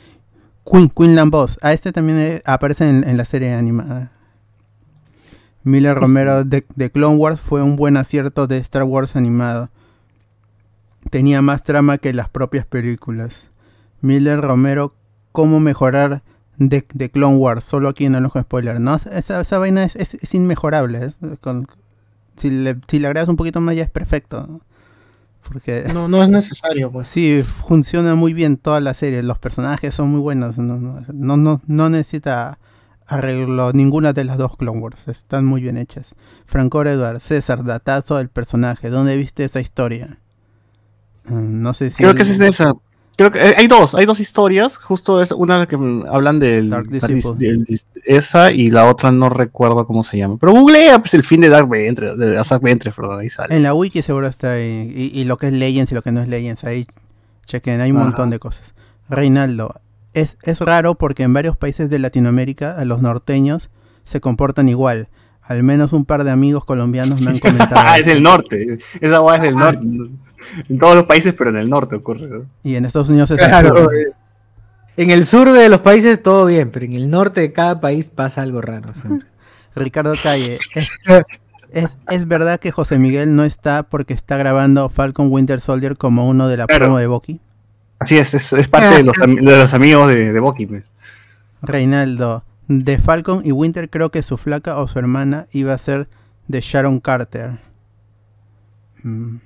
Queen, Quinlan Boss. A este también eh, aparece en, en la serie animada. Miller Romero de, de Clone Wars fue un buen acierto de Star Wars animado. Tenía más trama que las propias películas. Miller Romero, ¿cómo mejorar de, de Clone Wars? Solo aquí en el ojo spoiler. No, esa, esa vaina es, es- es inmejorable. es con- si, le, si le agregas un poquito más ya es perfecto. Porque No, no es necesario, pues. sí, funciona muy bien toda la serie. Los personajes son muy buenos. No, no, no, no- no necesita arreglo ninguna de las dos Clone Wars. Están muy bien hechas. Franco Edward, César, datazo del personaje. ¿Dónde viste esa historia? Mm, No sé si... Creo que es esa. Creo que eh, hay dos, hay dos historias. Justo es una que hablan del, Dark Dark del- esa y la otra no recuerdo cómo se llama. Pero googlea pues el fin de Dark Ventre, de Asajj Ventress, perdón, ahí sale. En la wiki seguro está ahí. Y, y lo que es Legends y lo que no es Legends. Ahí chequen, hay un Ajá. montón de cosas. Reinaldo, es, es raro porque en varios países de Latinoamérica a los norteños se comportan igual. Al menos un par de amigos colombianos me han comentado. Ah, es del norte. Esa guay es del norte. En todos los países, pero en el norte ocurre. ¿no? Y en Estados Unidos es Claro, eh, en el sur de los países todo bien, pero en el norte de cada país pasa algo raro. siempre. Ricardo Calle, ¿es, es, es verdad que José Miguel no está porque está grabando Falcon Winter Soldier como uno de la Claro. promo de Bucky? Así es, es, es parte de los, ami- de los amigos de, de Bucky. pues. Reinaldo, de Falcon y Winter creo que su flaca o su hermana iba a ser de Sharon Carter. Mm,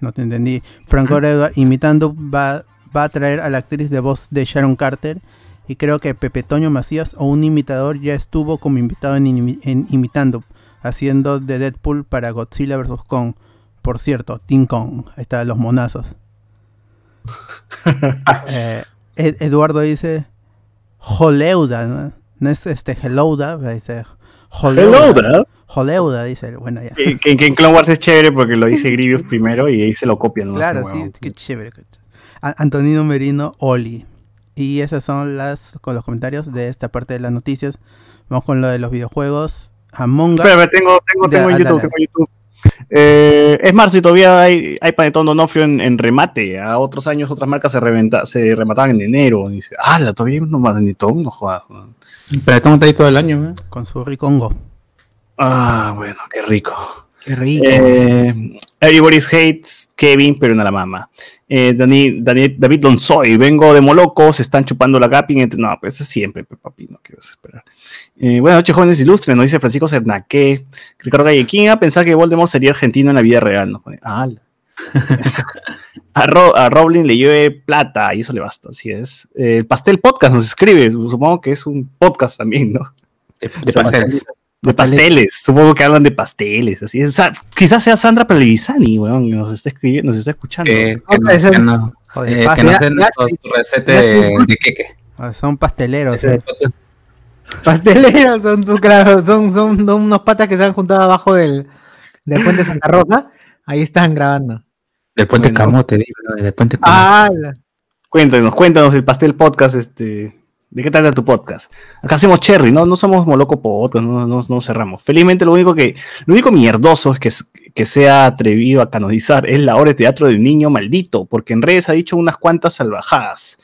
no te entendí. Franco Edward imitando va, va a traer a la actriz de voz de Sharon Carter y creo que Pepe Toño Macías o un imitador ya estuvo como invitado en, imi- en imitando, haciendo de Deadpool para Godzilla vs. Kong. Por cierto, Team Kong, ahí están los monazos. Eh, Ed- Eduardo dice Joleuda, ¿no? No es este Hellouda, dice Joleuda. Joleuda, dice, bueno ya. Que, que- que en Clone Wars es chévere porque lo dice Grievous primero y ahí se lo copian. ¿no? Claro, sí, qué chévere. Antonino Merino, Oli. Y esas son las con los comentarios de esta parte de las noticias. Vamos con lo de los videojuegos. Among Us. Espera, tengo, tengo, tengo en dale, YouTube, tengo en YouTube. Eh, es más, si todavía hay, hay Panetón Donofrio en, en remate. A otros años otras marcas se, reventa, se remataban en enero. Y dice, ah, todavía hay unos Panetón, no jodas. ¿no? Pero estamos ahí todo el año, ¿eh? Con su ricongo. Ah, bueno, qué rico. Qué rico. Eh, everybody hates Kevin, pero no la mama. Eh, Dani, Dani- David Lonsoy, vengo de Moloco, se están chupando la gapping. entre- No, pues eso es siempre, papi, no quiero esperar. Eh, buenas noches, jóvenes ilustres, nos dice Francisco Cernaque. Ricardo Calle, ¿quién iba a pensar que Voldemort sería argentino en la vida real? Nos pone, ah, a, Ro- a Rowling le llueve plata y eso le basta, así es. Eh, el Pastel Podcast nos escribe, supongo que es un podcast también, ¿no? De, de pastel. De pasteles, supongo que hablan de pasteles, así es. Quizás sea Sandra Pelevisani, weón, que nos está escribiendo, nos está escuchando. Que, No, que no, ese- que no, Joder, eh, que no hacen ya- su, receta de, de queque. ah, son pasteleros. Eh. Pasteleros son, claro, son, son unos patas que se han juntado abajo del, del puente Santa Rosa. Ahí están grabando. Del puente Bueno. Camote, digo, del puente Camote. Ah, Cuéntanos, cuéntanos el pastel podcast, este. ¿De qué trata tu podcast? Acá hacemos cherry, no, no somos moloco podcast, no, no, no cerramos. Felizmente lo único que, lo único mierdoso es que, que se ha atrevido a canonizar es la obra de teatro del niño maldito, porque en redes ha dicho unas cuantas salvajadas.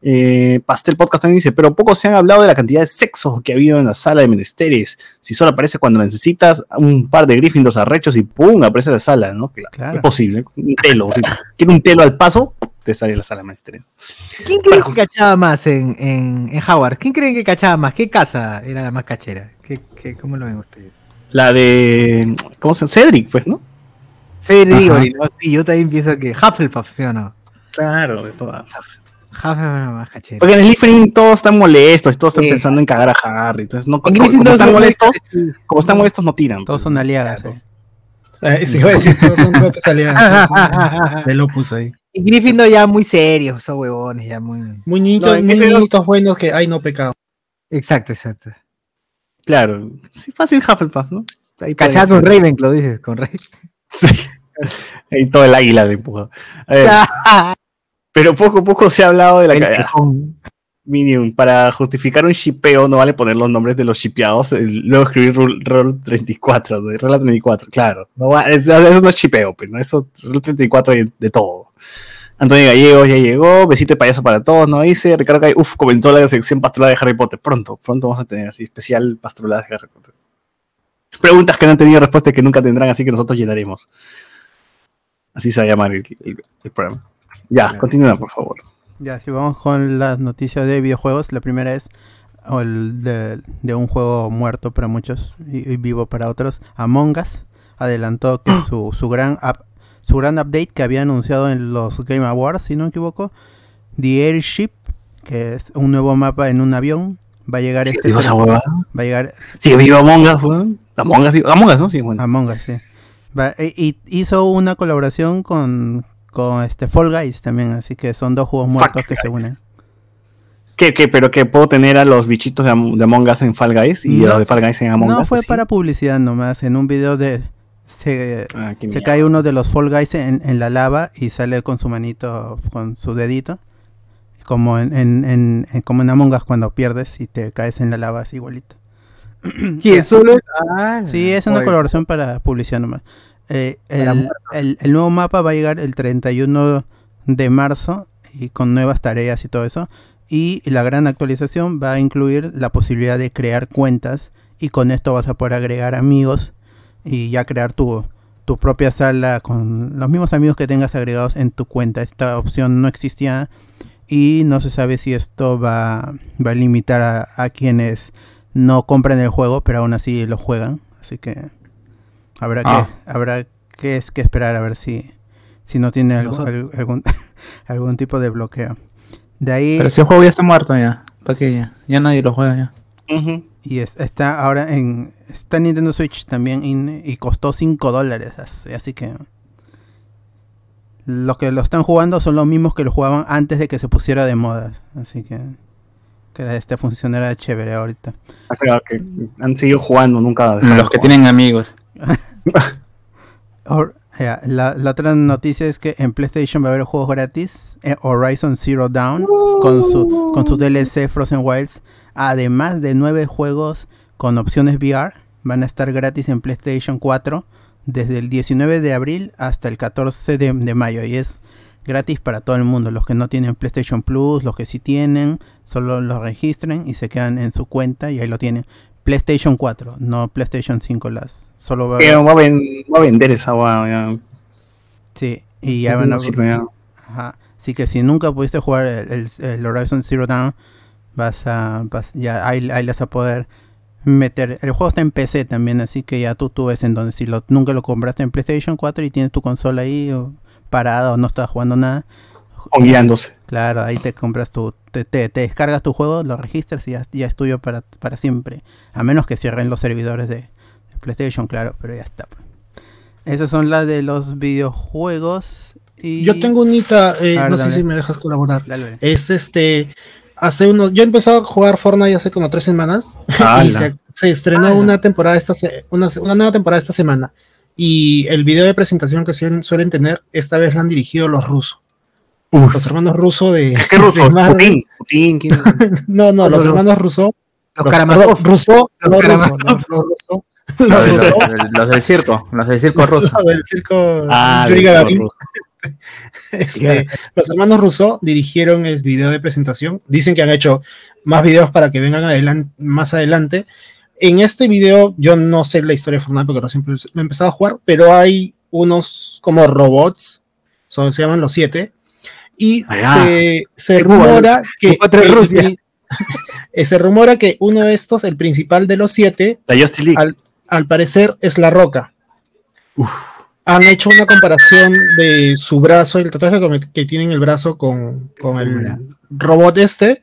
Eh, Pastel Podcast también dice, pero poco se han hablado de la cantidad de sexos que ha habido en la sala de menesteres. Si solo aparece cuando necesitas un par de Gryffindors arrechos y ¡pum! aparece la sala, ¿no? Claro. Es posible. Un telo. si Quiere un telo al paso, te sale la sala de menesteres. ¿Quién creen que cachaba más en, en, en Howard? ¿Quién creen que cachaba más? ¿Qué casa era la más cachera? ¿Qué, qué, ¿Cómo lo ven ustedes? La de. ¿Cómo se llama? Cedric, pues, ¿no? Y no, sí, yo también pienso que Hufflepuff, ¿sí o no? Claro, de todas. Hufflepuff era la más cachera. Porque en Slytherin todos están molestos, todos están Sí. pensando en cagar a Harry. Entonces, no, En como, están molestos, como están molestos, no tiran. Todos son aliagas. eh. Sí, iba a decir, todos son propias aliadas. Del Opus ahí. Y Gryffindor ya muy serios, son huevones, ya muy... Muy niños, No, en muy niñitos buenos que, ay, no pecado. Exacto, exacto. Claro, sí, fácil Hufflepuff, ¿no? Eso. con Ravenclaw, dices, con Raven. Sí. Ahí todo el águila le empuja. A ver, pero poco a poco se ha hablado de la. Minion, para justificar un shipeo no vale poner los nombres de los shipeados, luego escribir rule 34, de regla 34, claro. No va- es- eso no es shipeo, pues, ¿no? Eso, rule 34 hay de todo. Antonio Gallegos ya llegó, besito de payaso para todos, ¿no? Dice Ricardo Gay, uff, comenzó la sección pastrulada de Harry Potter. Pronto, pronto vamos a tener así, especial pastrulada de Harry Potter. Preguntas que no han tenido respuesta y que nunca tendrán, así que nosotros llenaremos. Así se va a llamar el, el- el programa. Ya, continúa, por favor. Ya, si vamos con las noticias de videojuegos, la primera es el de, de un juego muerto para muchos y, y vivo para otros, Among Us adelantó que su, su gran up- su gran update que había anunciado en los Game Awards, si no me equivoco, The Airship, que es un nuevo mapa en un avión, va a llegar este Digo esa va a llegar Sí, viva Among Us, weón. Among Us, digo, Among Us, ¿no? Sí, bueno. Among Us, sí. Va- e- y hizo una colaboración con con este Fall Guys también, así que son dos juegos muertos que se unen. ¿Qué, qué? ¿Pero que puedo tener a los bichitos de, Am- de Among Us en Fall Guys y No. a los de Fall Guys en Among No Us? fue así? para publicidad nomás, en un video de se, Ah, se cae uno de los Fall Guys en, en la lava y sale con su manito, con su dedito. Como en, en, como en Among Us cuando pierdes y te caes en la lava, es igualito. Que solo es. Ah, Sí, es una oye, colaboración para publicidad nomás. Eh, Para el, el- el nuevo mapa va a llegar el 31 de marzo y con nuevas tareas y todo eso. Y la gran actualización va a incluir la posibilidad de crear cuentas y con esto vas a poder agregar amigos y ya crear tu, tu propia sala con los mismos amigos que tengas agregados en tu cuenta. Esta opción no existía y no se sabe si esto va, va a limitar a, a quienes no compran el juego, pero aún así lo juegan. Así que habrá Ah. que habrá que, es que esperar a ver si, si no tiene algo- al- algún, algún tipo de bloqueo. De ahí Pero si el juego ya está muerto ya. ¿Para qué ya? Ya nadie lo juega ya. Y es- está ahora en está en Nintendo Switch también in- y costó 5 dólares. Así, así que los que lo están jugando son los mismos que lo jugaban antes de que se pusiera de moda. Así que que este funcionará chévere ahorita. Ah, claro, que han seguido jugando, nunca Los que tienen amigos. Or- la, otra noticia es que en PlayStation va a haber juegos gratis. eh, Horizon Zero Dawn con su, con su DLC Frozen Wilds. Además de nueve juegos con opciones VR. Van a estar gratis en PlayStation 4 desde el 19 de abril hasta el 14 de, mayo. Y es gratis para todo el mundo. Los que no tienen PlayStation Plus, los que sí tienen, solo lo registren y se quedan en su cuenta y ahí lo tienen. PlayStation 4, no PlayStation 5. Las, solo va Pero va a, ven- va a vender esa guay. Sí, y ya van a... Ajá. Así que si nunca pudiste jugar el, el- el Horizon Zero Dawn, vas a... vas- ya ahí, ahí le vas a poder meter... El juego está en PC también, así que ya tú, tú ves en donde si lo, nunca lo compraste en PlayStation 4 y tienes tu consola ahí o parada o no estás jugando nada, guiándose. claro, ahí te compras tu... Te, te- te descargas tu juego, lo registras y ya, ya es tuyo para, para siempre. A menos que cierren los servidores de, de PlayStation, claro, pero ya está. pues. Esas son las de los videojuegos. Y... Yo tengo unita, eh, ver, no sé si me dejas colaborar. Dale, dale. Es este. Hace unos. Yo he empezado a jugar Fortnite hace como tres semanas. Y se, se estrenó una temporada esta se- una, una nueva temporada esta semana. Y el video de presentación que suelen, suelen tener, esta vez lo han dirigido los rusos. Los hermanos rusos de. ¿Qué ruso? de Marvel. Putin. Putin. ¿quién? No, no, los Los- hermanos rusos. Los Karamazov. ruso, Los no ruso, Karamazov. no, los rusos. Los, Los del- rusos. los del circo. Los del circo ruso. Los del circo Ah, ruso. Este, los hermanos Russo dirigieron el video de presentación. Dicen que han hecho más videos para que vengan adelan- más adelante. En este video, yo no sé la historia de Fortnite porque recién lo he empezado a jugar, pero hay unos como robots, son, se llaman los siete, y se, se De Cuba, rumora que, el- eh, se rumora que uno de estos, el principal de los siete, La al parecer es la roca. Han hecho una comparación de su brazo, el tatuaje que- que tiene en el brazo con, con el robot este,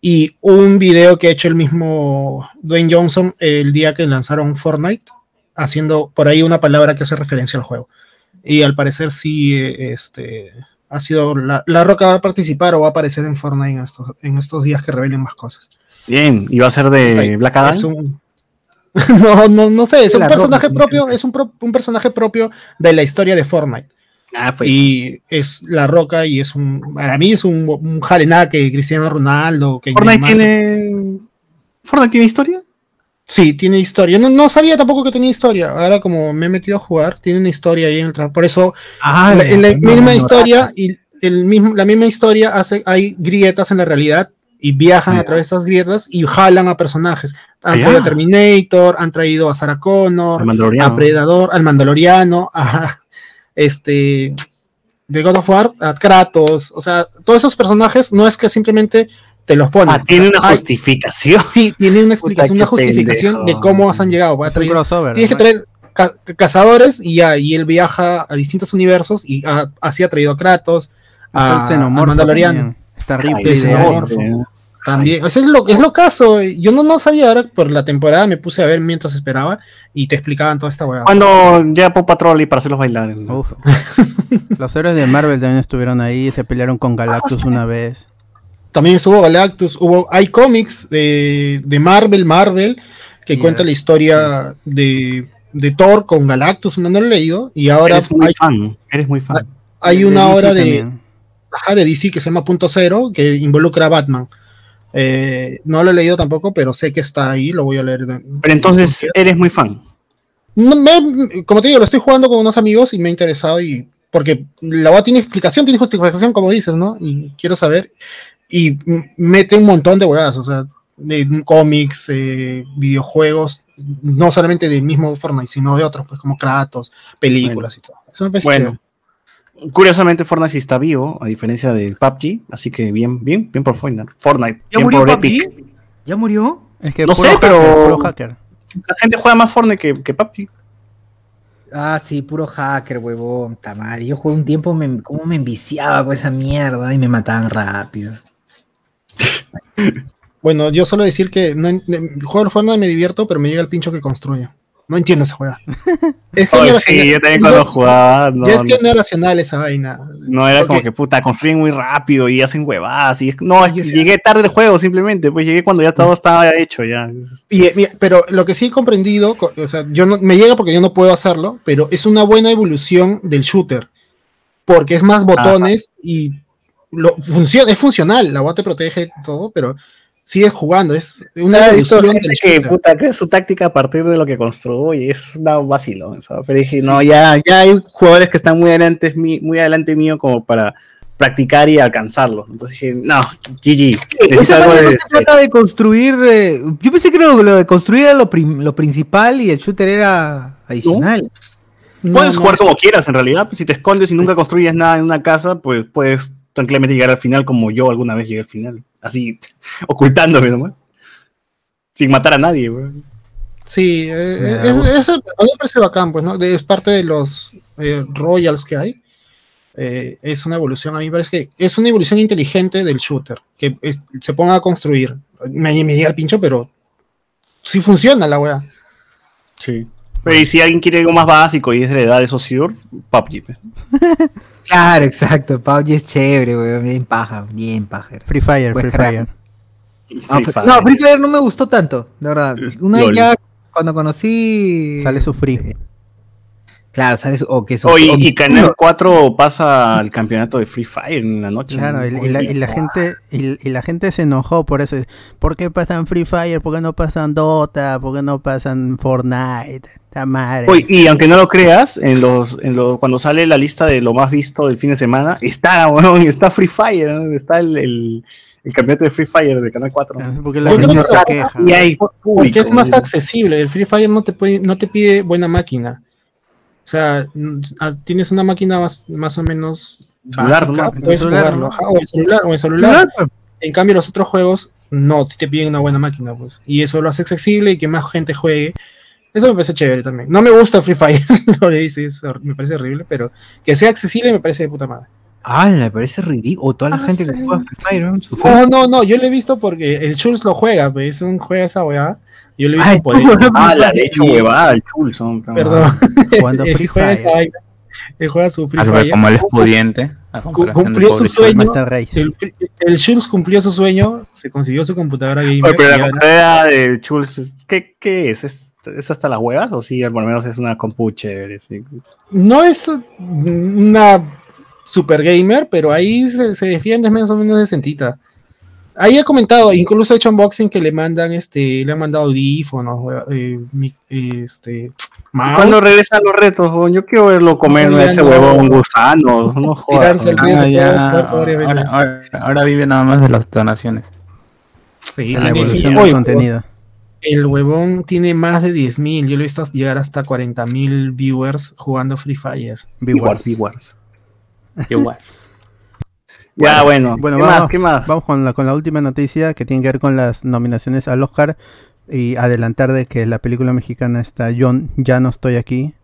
y un video que ha hecho el mismo Dwayne Johnson el día que lanzaron Fortnite, haciendo por ahí una palabra que hace referencia al juego. Y al parecer sí, eh, este, ha sido la, la roca va a participar o va a aparecer en Fortnite en estos, en estos días que revelen más cosas. Bien. ¿Y va a ser de Black Adam? Es un- no, no, no sé, es un La personaje propio, es un, pro- un personaje propio de la historia de Fortnite. Ah, fue. Y es La Roca y es un. Para mí es un, un que Cristiano Ronaldo. Que Fortnite Neymar. tiene. ¿Fortnite tiene historia? Sí, tiene historia. No, no sabía tampoco que tenía historia. Ahora, como me he metido a jugar, tiene una historia ahí en el trabajo. Por eso, Ah, la- en la no, misma no, historia y el mismo, la misma historia hace, hay grietas en la realidad y viajan a través de estas grietas y jalan a personajes. Han traído a Terminator, han traído a Sarah Connor, a. Predador, al Mandaloriano, a este de God of War, a Kratos, o sea, todos esos personajes no es que simplemente te los ponen. Ah, tiene O sea, una hay- justificación. Sí, tiene una explicación, una justificación pendejo. de cómo han llegado. Va a traer- crossover. tienes que traer ca- cazadores y ya, y él viaja a distintos universos y así ha traído a Kratos, Está a, el a también. Está. Alien. También, Eso es lo, es lo caso. Yo no, no sabía ahora por la temporada, me puse a ver mientras esperaba y te explicaban toda esta weá. Cuando ya Pop Patrol y para hacerlos bailar. ¿no? Uf. Los héroes de Marvel también estuvieron ahí, se pelearon con Galactus una vez. También estuvo Galactus, hubo, hay cómics de, de Marvel, Marvel, que Yeah. cuenta la historia de, de Thor con Galactus, no, no lo he leído, y ahora Eres muy hay, fan. Eres muy fan. hay De una hora de, ajá, de DC que se llama Punto Cero, que involucra a Batman. Eh, no lo he leído tampoco, pero sé que está ahí, lo voy a leer. Pero entonces eres muy fan. No, me- como te digo, lo estoy jugando con unos amigos y me ha interesado y porque la boda tiene explicación, tiene justificación, como dices, ¿no? Y quiero saber. Y mete un montón de huevadas, o sea, de cómics, eh, videojuegos, no solamente del mismo Fortnite, sino de otros, pues como Kratos, películas y todo. Eso me parece Bueno. Curiosamente, Fortnite sí está vivo, a diferencia de PUBG. Así que bien, bien, bien por Fortnite. Fortnite. ¿Ya bien murió por PUBG? Epic. ¿Ya murió? Es que No puro sé, hacker, pero- puro hacker. La gente juega más Fortnite que, que PUBG. Ah, sí, puro hacker, huevón, tamar. Yo jugué un tiempo, me, cómo me enviciaba con esa mierda y me mataban rápido. Bueno, yo solo decir que no, juego al Fortnite me divierto, pero me llega el pincho que construye. No entiendo esa juega. Es sí, yo también cuando jugaba. No, ya es generacional esa vaina. no era como que puta, construyen muy rápido y hacen huevadas. Y es- no, llegué tarde al juego simplemente. Pues llegué cuando ya todo estaba hecho. ya Y, eh, mira, pero lo que sí he comprendido, co- o sea, yo no, me llega porque yo no puedo hacerlo, pero es una buena evolución del shooter. Porque es más botones y lo, funciona, es funcional, la bot te protege todo, pero sigues jugando, es una visto evolución del que puta, crea su táctica a partir de lo que construye. Es una vacilo. Pero dije, no, ya, ya hay jugadores que están muy adelante, muy adelante mío como para practicar y alcanzarlo. Entonces dije, no, GG. Esa algo no de- se trata de construir. eh, yo pensé que lo, lo de construir era lo, lo principal y el shooter era adicional. No, Puedes no, jugar como quieras, en realidad. Pues, si te escondes y nunca construyes nada en una casa, pues puedes tranquilamente llegar al final como yo alguna vez llegué al final. Así, ocultándome nomás. Sin matar a nadie, güey. Sí, eh, Ya, es- eso a mí me parece bacán, pues, ¿no? De- es parte de los eh, Royals que hay. Eh, es una evolución, a mí me parece que es una evolución inteligente del shooter, que es- se ponga a construir. Me, me llega el pincho, pero sí funciona la wea. Sí. Pero y si alguien quiere algo más básico y es de la edad de Sociur, PUBG. Claro, exacto. PUBG es chévere, weón. Bien paja, bien paja. Free Fire, Pues, Free crack. Fire. Free Free- Fire. no, Free Fire no me gustó tanto, de verdad. Una Lol. ya cuando conocí. Sale su free. Claro, sale su. O que su. Oye, o- y Canal 4 pasa al campeonato de Free Fire en la noche. Claro, y, y la, y la gente y, y la gente se enojó por eso. ¿Por qué pasan Free Fire? ¿Por qué no pasan Dota? ¿Por qué no pasan Fortnite? La madre. Oye, y aunque no lo creas, en los, en los, cuando sale la lista de lo más visto del fin de semana, está, weón, está Free Fire, ¿no? está el, el, el campeonato de Free Fire de Canal 4. Porque la Yo creo gente que se la- queja. Y hay Porque es más accesible. El Free Fire no te, puede, no te pide buena máquina. O sea, tienes una máquina más, más o menos Celular, básica, ¿no? puedes Celular, jugarlo, ¿no? o en celular, o en celular. En cambio, los otros juegos no, si te piden una buena máquina, pues. Y eso lo hace accesible y que más gente juegue. Eso me parece chévere también. No me gusta Free Fire, lo que dices, me parece horrible, pero que sea accesible me parece de puta madre. Ah, me parece ridículo. Toda la Ah, gente sí. que juega Free Fire, ¿no? No, no, no, yo lo he visto porque el Schultz lo juega, pues, es un juega esa weá. Yo lo he visto Ay, por él. Ah, la de hecho, huevada, el chul son. Perdón. Jugando Él Free Fire. Él juega su Free Algo Fire. como él es pudiente. cumplió su sueño. El, el Schultz cumplió su sueño, se consiguió su computadora gamer. Oye, pero la computadora de Chulz, ¿qué, qué es? es? es hasta las huevas o sí, por lo menos es una compu chévere? sí? no es una super gamer, pero ahí se, se defiende es más o menos decentita. Ahí he comentado, incluso he hecho unboxing que le mandan, este, le han mandado audífonos, eh, mi- este, mouse, ¿Cuándo regresan los retos? Yo quiero verlo comer No, ese no. huevón gusano. No jodas. El. Ah, ya, ahora, ahora- ahora vive nada más de las donaciones. sí, la evolución del contenido. El huevón tiene más de 10.000, yo lo he visto llegar hasta 40.000 viewers jugando Free Fire. Viewers, Viewers. viewers. Ya, bueno. Bueno, ¿Qué vamos, más? ¿Qué más? vamos con la, con la última noticia que tiene que ver con las nominaciones al Oscar y adelantar de que la película mexicana está Yo ya no estoy aquí.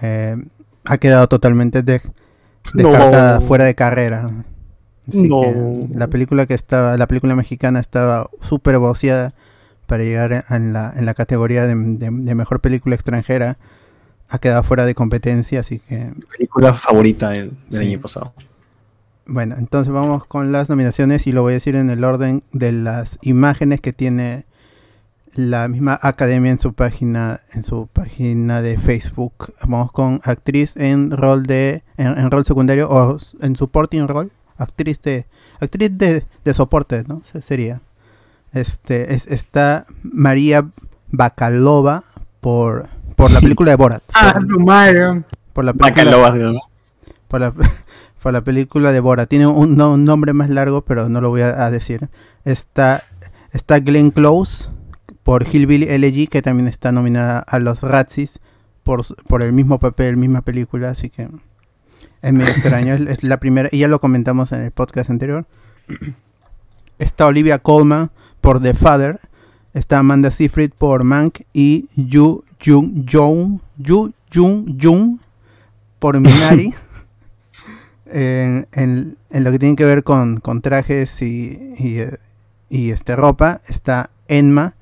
Eh, ha quedado totalmente de- descartada, No. fuera de carrera. Así No. que la película que estaba, la película mexicana estaba súper boceada para llegar en la, en la categoría de, de- de mejor película extranjera. Ha quedado fuera de competencia, así que película favorita del, del Sí. año pasado. Bueno, entonces vamos con las nominaciones y lo voy a decir en el orden de las imágenes que tiene la misma academia en su página en su página de Facebook. Vamos con actriz en rol de en, en rol secundario o en supporting role, actriz de actriz de, de soporte, ¿no? Se- Sería. Este es, está María Bacalova por por la película de Borat. Ah, por, su madre. por la película Bacalobas, ¿no? por la, por la película de Bora. Tiene un, no- un nombre más largo, pero no lo voy a, a decir. Está, está Glenn Close por Hillbilly LG, que también está nominada a los Razzies por, por el mismo papel, misma película, así que es medio extraño. Es, es la primera, y ya lo comentamos en el podcast anterior. Está Olivia Colman por The Father. Está Amanda Seyfried por Mank y Yu Jung Jung Yu Jung Jung por Minari. En, en- en lo que tiene que ver con, con trajes y, y, eh, y, este ropa está Enma,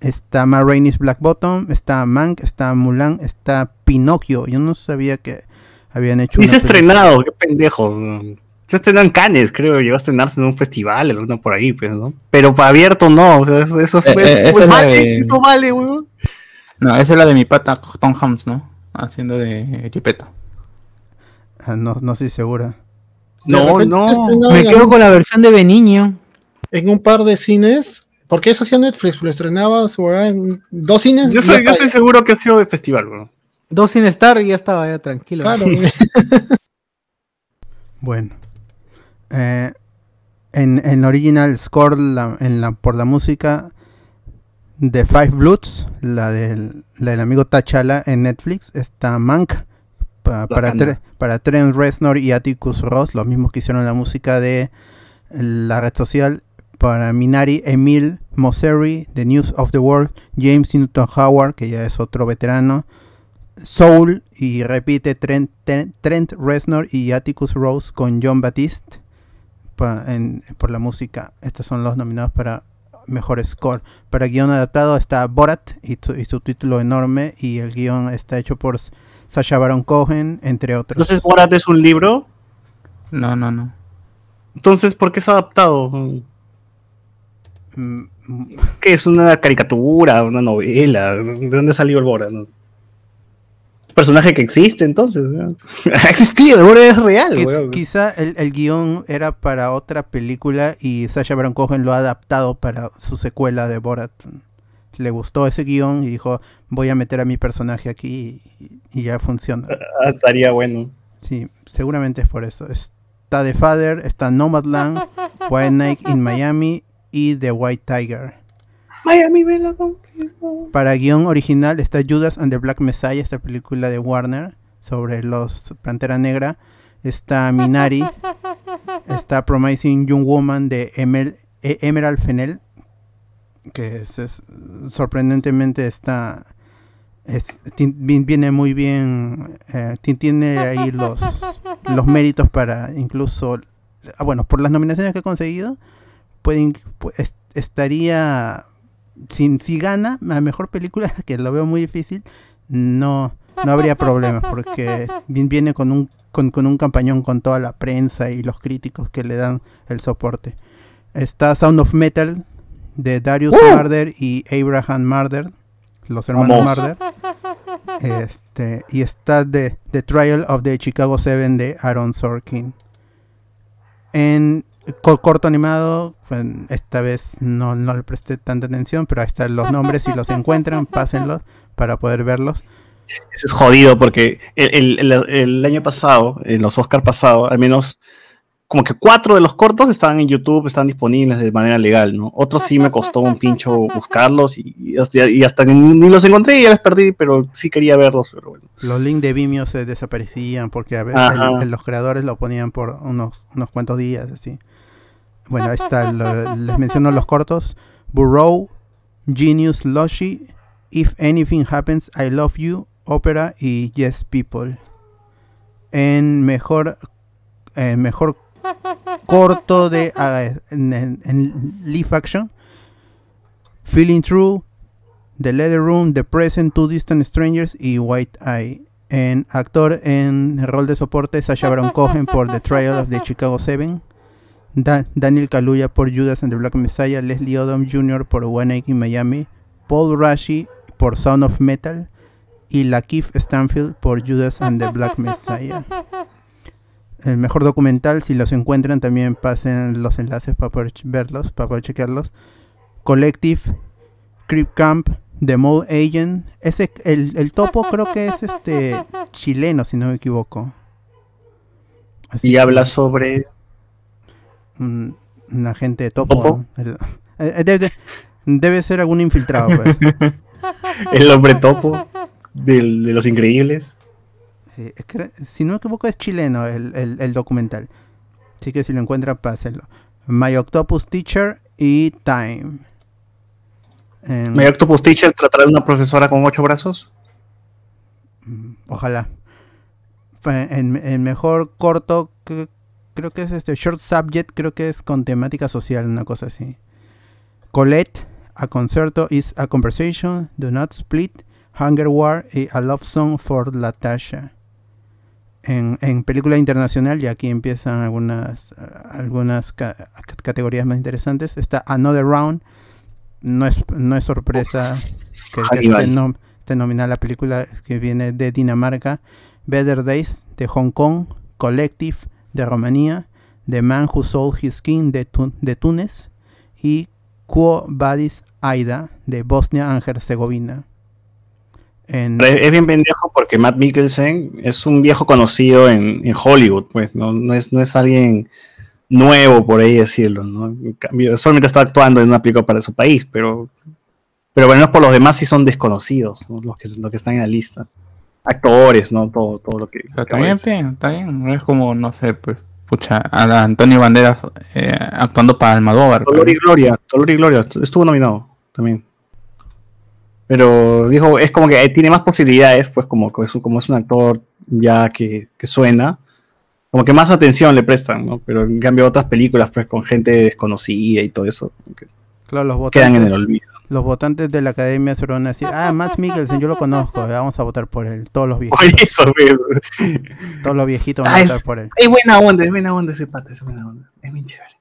está Ma Rainey's Black Bottom, está Mank, está Mulan, está Pinocchio. Yo no sabía que habían hecho una se ha estrenado, qué pendejo. Se estrenó en Cannes, creo, llegó a estrenarse en un festival, alguna por ahí, pues, ¿no? Pero para abierto no, o sea, eso, eso fue. eh, pues la vale, de- eso vale, weón. No, esa es la de mi pata Tom Hams, ¿no? Haciendo de Chipeta. Ah, no, no estoy segura. No, no. Me quedo algún- con la versión de Beniño. en un par de cines, porque eso hacía Netflix, lo estrenaba en dos cines. Yo soy, yo estoy seguro que ha sido de festival, weón. Dos sin estar y ya estaba ya tranquilo. Claro, Bueno. Eh, en, en original score, la- en la, por la música de Five Bloods, la del, la del amigo T'Challa en Netflix, está Mank pa- para, Bacana. Tre- para Trent Reznor y Atticus Ross, los mismos que hicieron la música de la red social. Para Minari, Emil Mosseri, The News of the World, James Newton Howard, que ya es otro veterano, Soul y repite Trent, Trent, Trent Reznor y Atticus Rose con John en- por la música. Estos son los nominados para mejor score. Para guion adaptado está Borat y, su- y su título enorme y el guion está hecho por Sacha Baron Cohen, entre otros. Entonces, Borat es un libro. No, no, no. Entonces, ¿por qué es adaptado? Mm, mm, ¿Qué es una caricatura, una novela? ¿De dónde salió el Borat? no? Personaje que existe, entonces. ha existido, el Borat es real, Quiz- weón. quizá el, el guion era para otra película y Sacha Baron Cohen lo ha adaptado para su secuela de Borat. Le gustó ese guion y dijo, voy a meter a mi personaje aquí y, y ya funciona. Ah, estaría bueno. Sí, seguramente es por eso. Está The Father, está Nomadland, White Night in Miami y The White Tiger. Miami me lo confirmó. Para guion original está Judas and the Black Messiah, esta película de Warner sobre los Pantera Negra. Está Minari, está Promising Young Woman de Emel- E- Emerald Fennell, que es, es- sorprendentemente está es- viene muy bien, eh, ti- tiene ahí los, los méritos para incluso, ah, bueno, por las nominaciones que ha conseguido, pueden, pu- es- estaría, si, si gana a mejor película, que lo veo muy difícil, no, no habría problemas porque vi- viene con un, con, con un campañón con toda la prensa y los críticos que le dan el soporte. Está Sound of Metal de Darius Marder y Abraham Marder, los hermanos Vamos. Marder. Este, y está The, The Trial of the Chicago 7 de Aaron Sorkin. En co- corto animado, pues, esta vez no, no le presté tanta atención, pero ahí están los nombres, si los encuentran, pásenlos para poder verlos. Ese es jodido porque el, el- el- el año pasado, en los Oscar pasados, al menos como que cuatro de los cortos estaban en YouTube, están disponibles de manera legal, ¿no? Otros sí me costó un pincho buscarlos y, y hasta, y hasta ni, ni los encontré y ya los perdí, pero sí quería verlos, pero bueno. Los links de Vimeo se desaparecían porque a veces Ajá. el- el- los creadores lo ponían por unos, unos cuantos días, así. Bueno, ahí está, lo- les menciono los cortos. Burrow, Genius Loshi, If Anything Happens, I Love You, Opera y Yes People. En mejor, eh, mejor corto de ah, en, live action, Feeling True, The Leather Room, The Present, Two Distant Strangers y White Eye. En actor en el rol de soporte, Sasha Baron Cohen por The Trial of the Chicago Seven. Da- Daniel Kaluuya por Judas and the Black Messiah. Leslie Odom Jr. por One Night in Miami. Paul Rashi por Sound of Metal. Y Lakeith Stanfield por Judas and the Black Messiah. El mejor documental, si los encuentran, también pasen los enlaces para poder verlos, para poder chequearlos. Collective, Creep Camp, The Mole Agent. Ese, el, el topo creo que es este chileno, si no me equivoco. Así Y habla sobre... Un, un agente de topo. ¿Topo? ¿no? El- eh, eh, debe, debe ser algún infiltrado, pues. El hombre topo del- de los increíbles. Sí, es que, si no me equivoco es chileno el, el- el documental. Así que si lo encuentra, pásenlo. My Octopus Teacher y Time. En- ¿My Octopus Teacher tratará de una profesora con ocho brazos? Mm, Ojalá. En, en mejor corto, que- creo que es este Short Subject, creo que es con temática social, una cosa así. Colette, A Concerto is a Conversation, Do Not Split, Hunger War y A Love Song for Latasha. En, en película internacional, y aquí empiezan algunas, algunas ca- ca- categorías más interesantes, está Another Round. No es, no es sorpresa que, que esté, nom- esté nominada la película que viene de Dinamarca. Better Days de Hong Kong. Collective de Rumanía. The Man Who Sold His King de, Tu- de Túnez. Y Quo Vadis Aida de Bosnia and Herzegovina. En, Es, bien pendejo porque Matt Mikkelsen es un viejo conocido en, en Hollywood, pues no, no, es, no es alguien nuevo, por ahí decirlo, ¿no? En cambio, solamente está actuando en una película para su país, pero, pero bueno, por los demás sí son desconocidos, ¿no? los, que, los que están en la lista. Actores, ¿no? Todo, todo lo que... Pero bien, está bien. No es como, no sé, pues, pucha, a la Antonio Banderas eh, actuando para Almodóvar. Dolor y pues. Gloria, Dolor y Gloria, estuvo nominado también. Pero dijo, es como que tiene más posibilidades, pues como, como es un actor ya que, que suena, como que más atención le prestan, ¿no? Pero en cambio otras películas, pues con gente desconocida y todo eso, claro, los quedan en votantes, el olvido. los votantes de la academia se van a decir, ah, Max Mikkelsen, yo lo conozco, vamos a votar por él. Todos los Por viejitos, eso, pues. todos los viejitos van Ah, a es- votar por él. Es buena onda, es buena onda ese pata, es buena onda. Es bien chévere.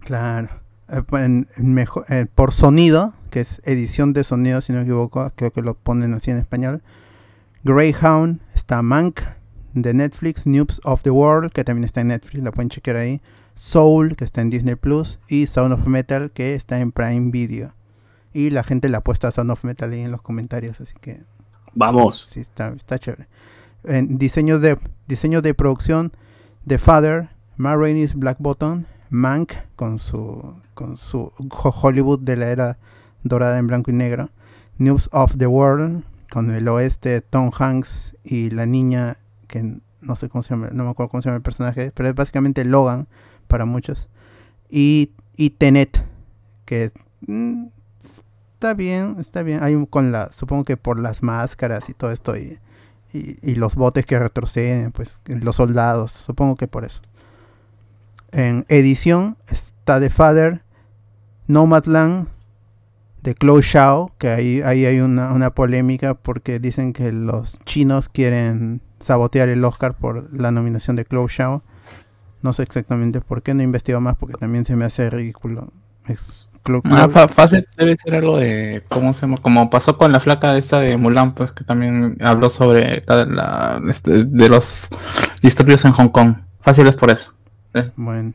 Claro. Eh, en- en mejo- eh, por sonido, que es edición de sonido, si no me equivoco, creo que lo ponen así en español. Greyhound, está Mank de Netflix, Noobs of the World, que también está en Netflix, la pueden chequear ahí. Soul, que está en Disney Plus, y Sound of Metal, que está en Prime Video. Y la gente le ha puesto a Sound of Metal ahí en los comentarios, así que Vamos. sí, está, está chévere. En diseño de, diseño de producción, The Father, Ma Rainey's Black Bottom, Mank con su, con su Ho- Hollywood de la era dorada en blanco y negro, News of the World con el oeste Tom Hanks y la niña que no sé cómo se llama, no me acuerdo cómo se llama el personaje, pero es básicamente Logan para muchos. Y, y Tenet, que mm, está bien, está bien. Hay con la, supongo que por las máscaras y todo esto y, y, y los botes que retroceden, pues los soldados, supongo que por eso. En edición está The Father, Nomadland, de Chloe Shao, que ahí, ahí hay una, una polémica porque dicen que los chinos quieren sabotear el Oscar por la nominación de Chloe Shao. No sé exactamente por qué, no he investigado más porque también se me hace ridículo. Es Ah, fácil debe ser algo de cómo se como pasó con la flaca esta de Mulan, pues que también habló sobre la, la- este, de los disturbios en Hong Kong. Fácil es por eso. Bueno,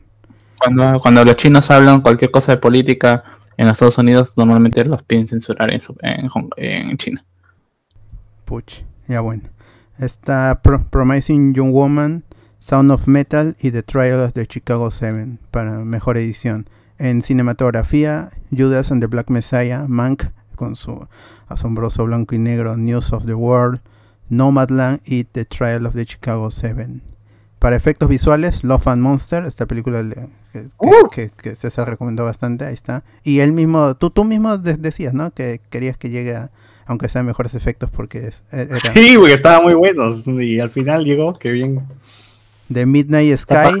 Cuando, cuando los chinos hablan cualquier cosa de política en Estados Unidos, normalmente los piden censurar en, su- en, China. puch, ya bueno. Está Pro- Promising Young Woman, Sound of Metal y The Trial of the Chicago 7 para mejor edición. En cinematografía, Judas and the Black Messiah, Mank con su asombroso blanco y negro News of the World, Nomadland y The Trial of the Chicago 7. Para efectos visuales, Love and Monster, esta película le- que, que- que- que César recomendó bastante, ahí está. Y él mismo, tú, tú mismo de- decías, ¿no? Que querías que llegue a, aunque sean mejores efectos, porque es, e- era Sí, porque estaban muy buenos. Y al final llegó, que bien. de Midnight Sky.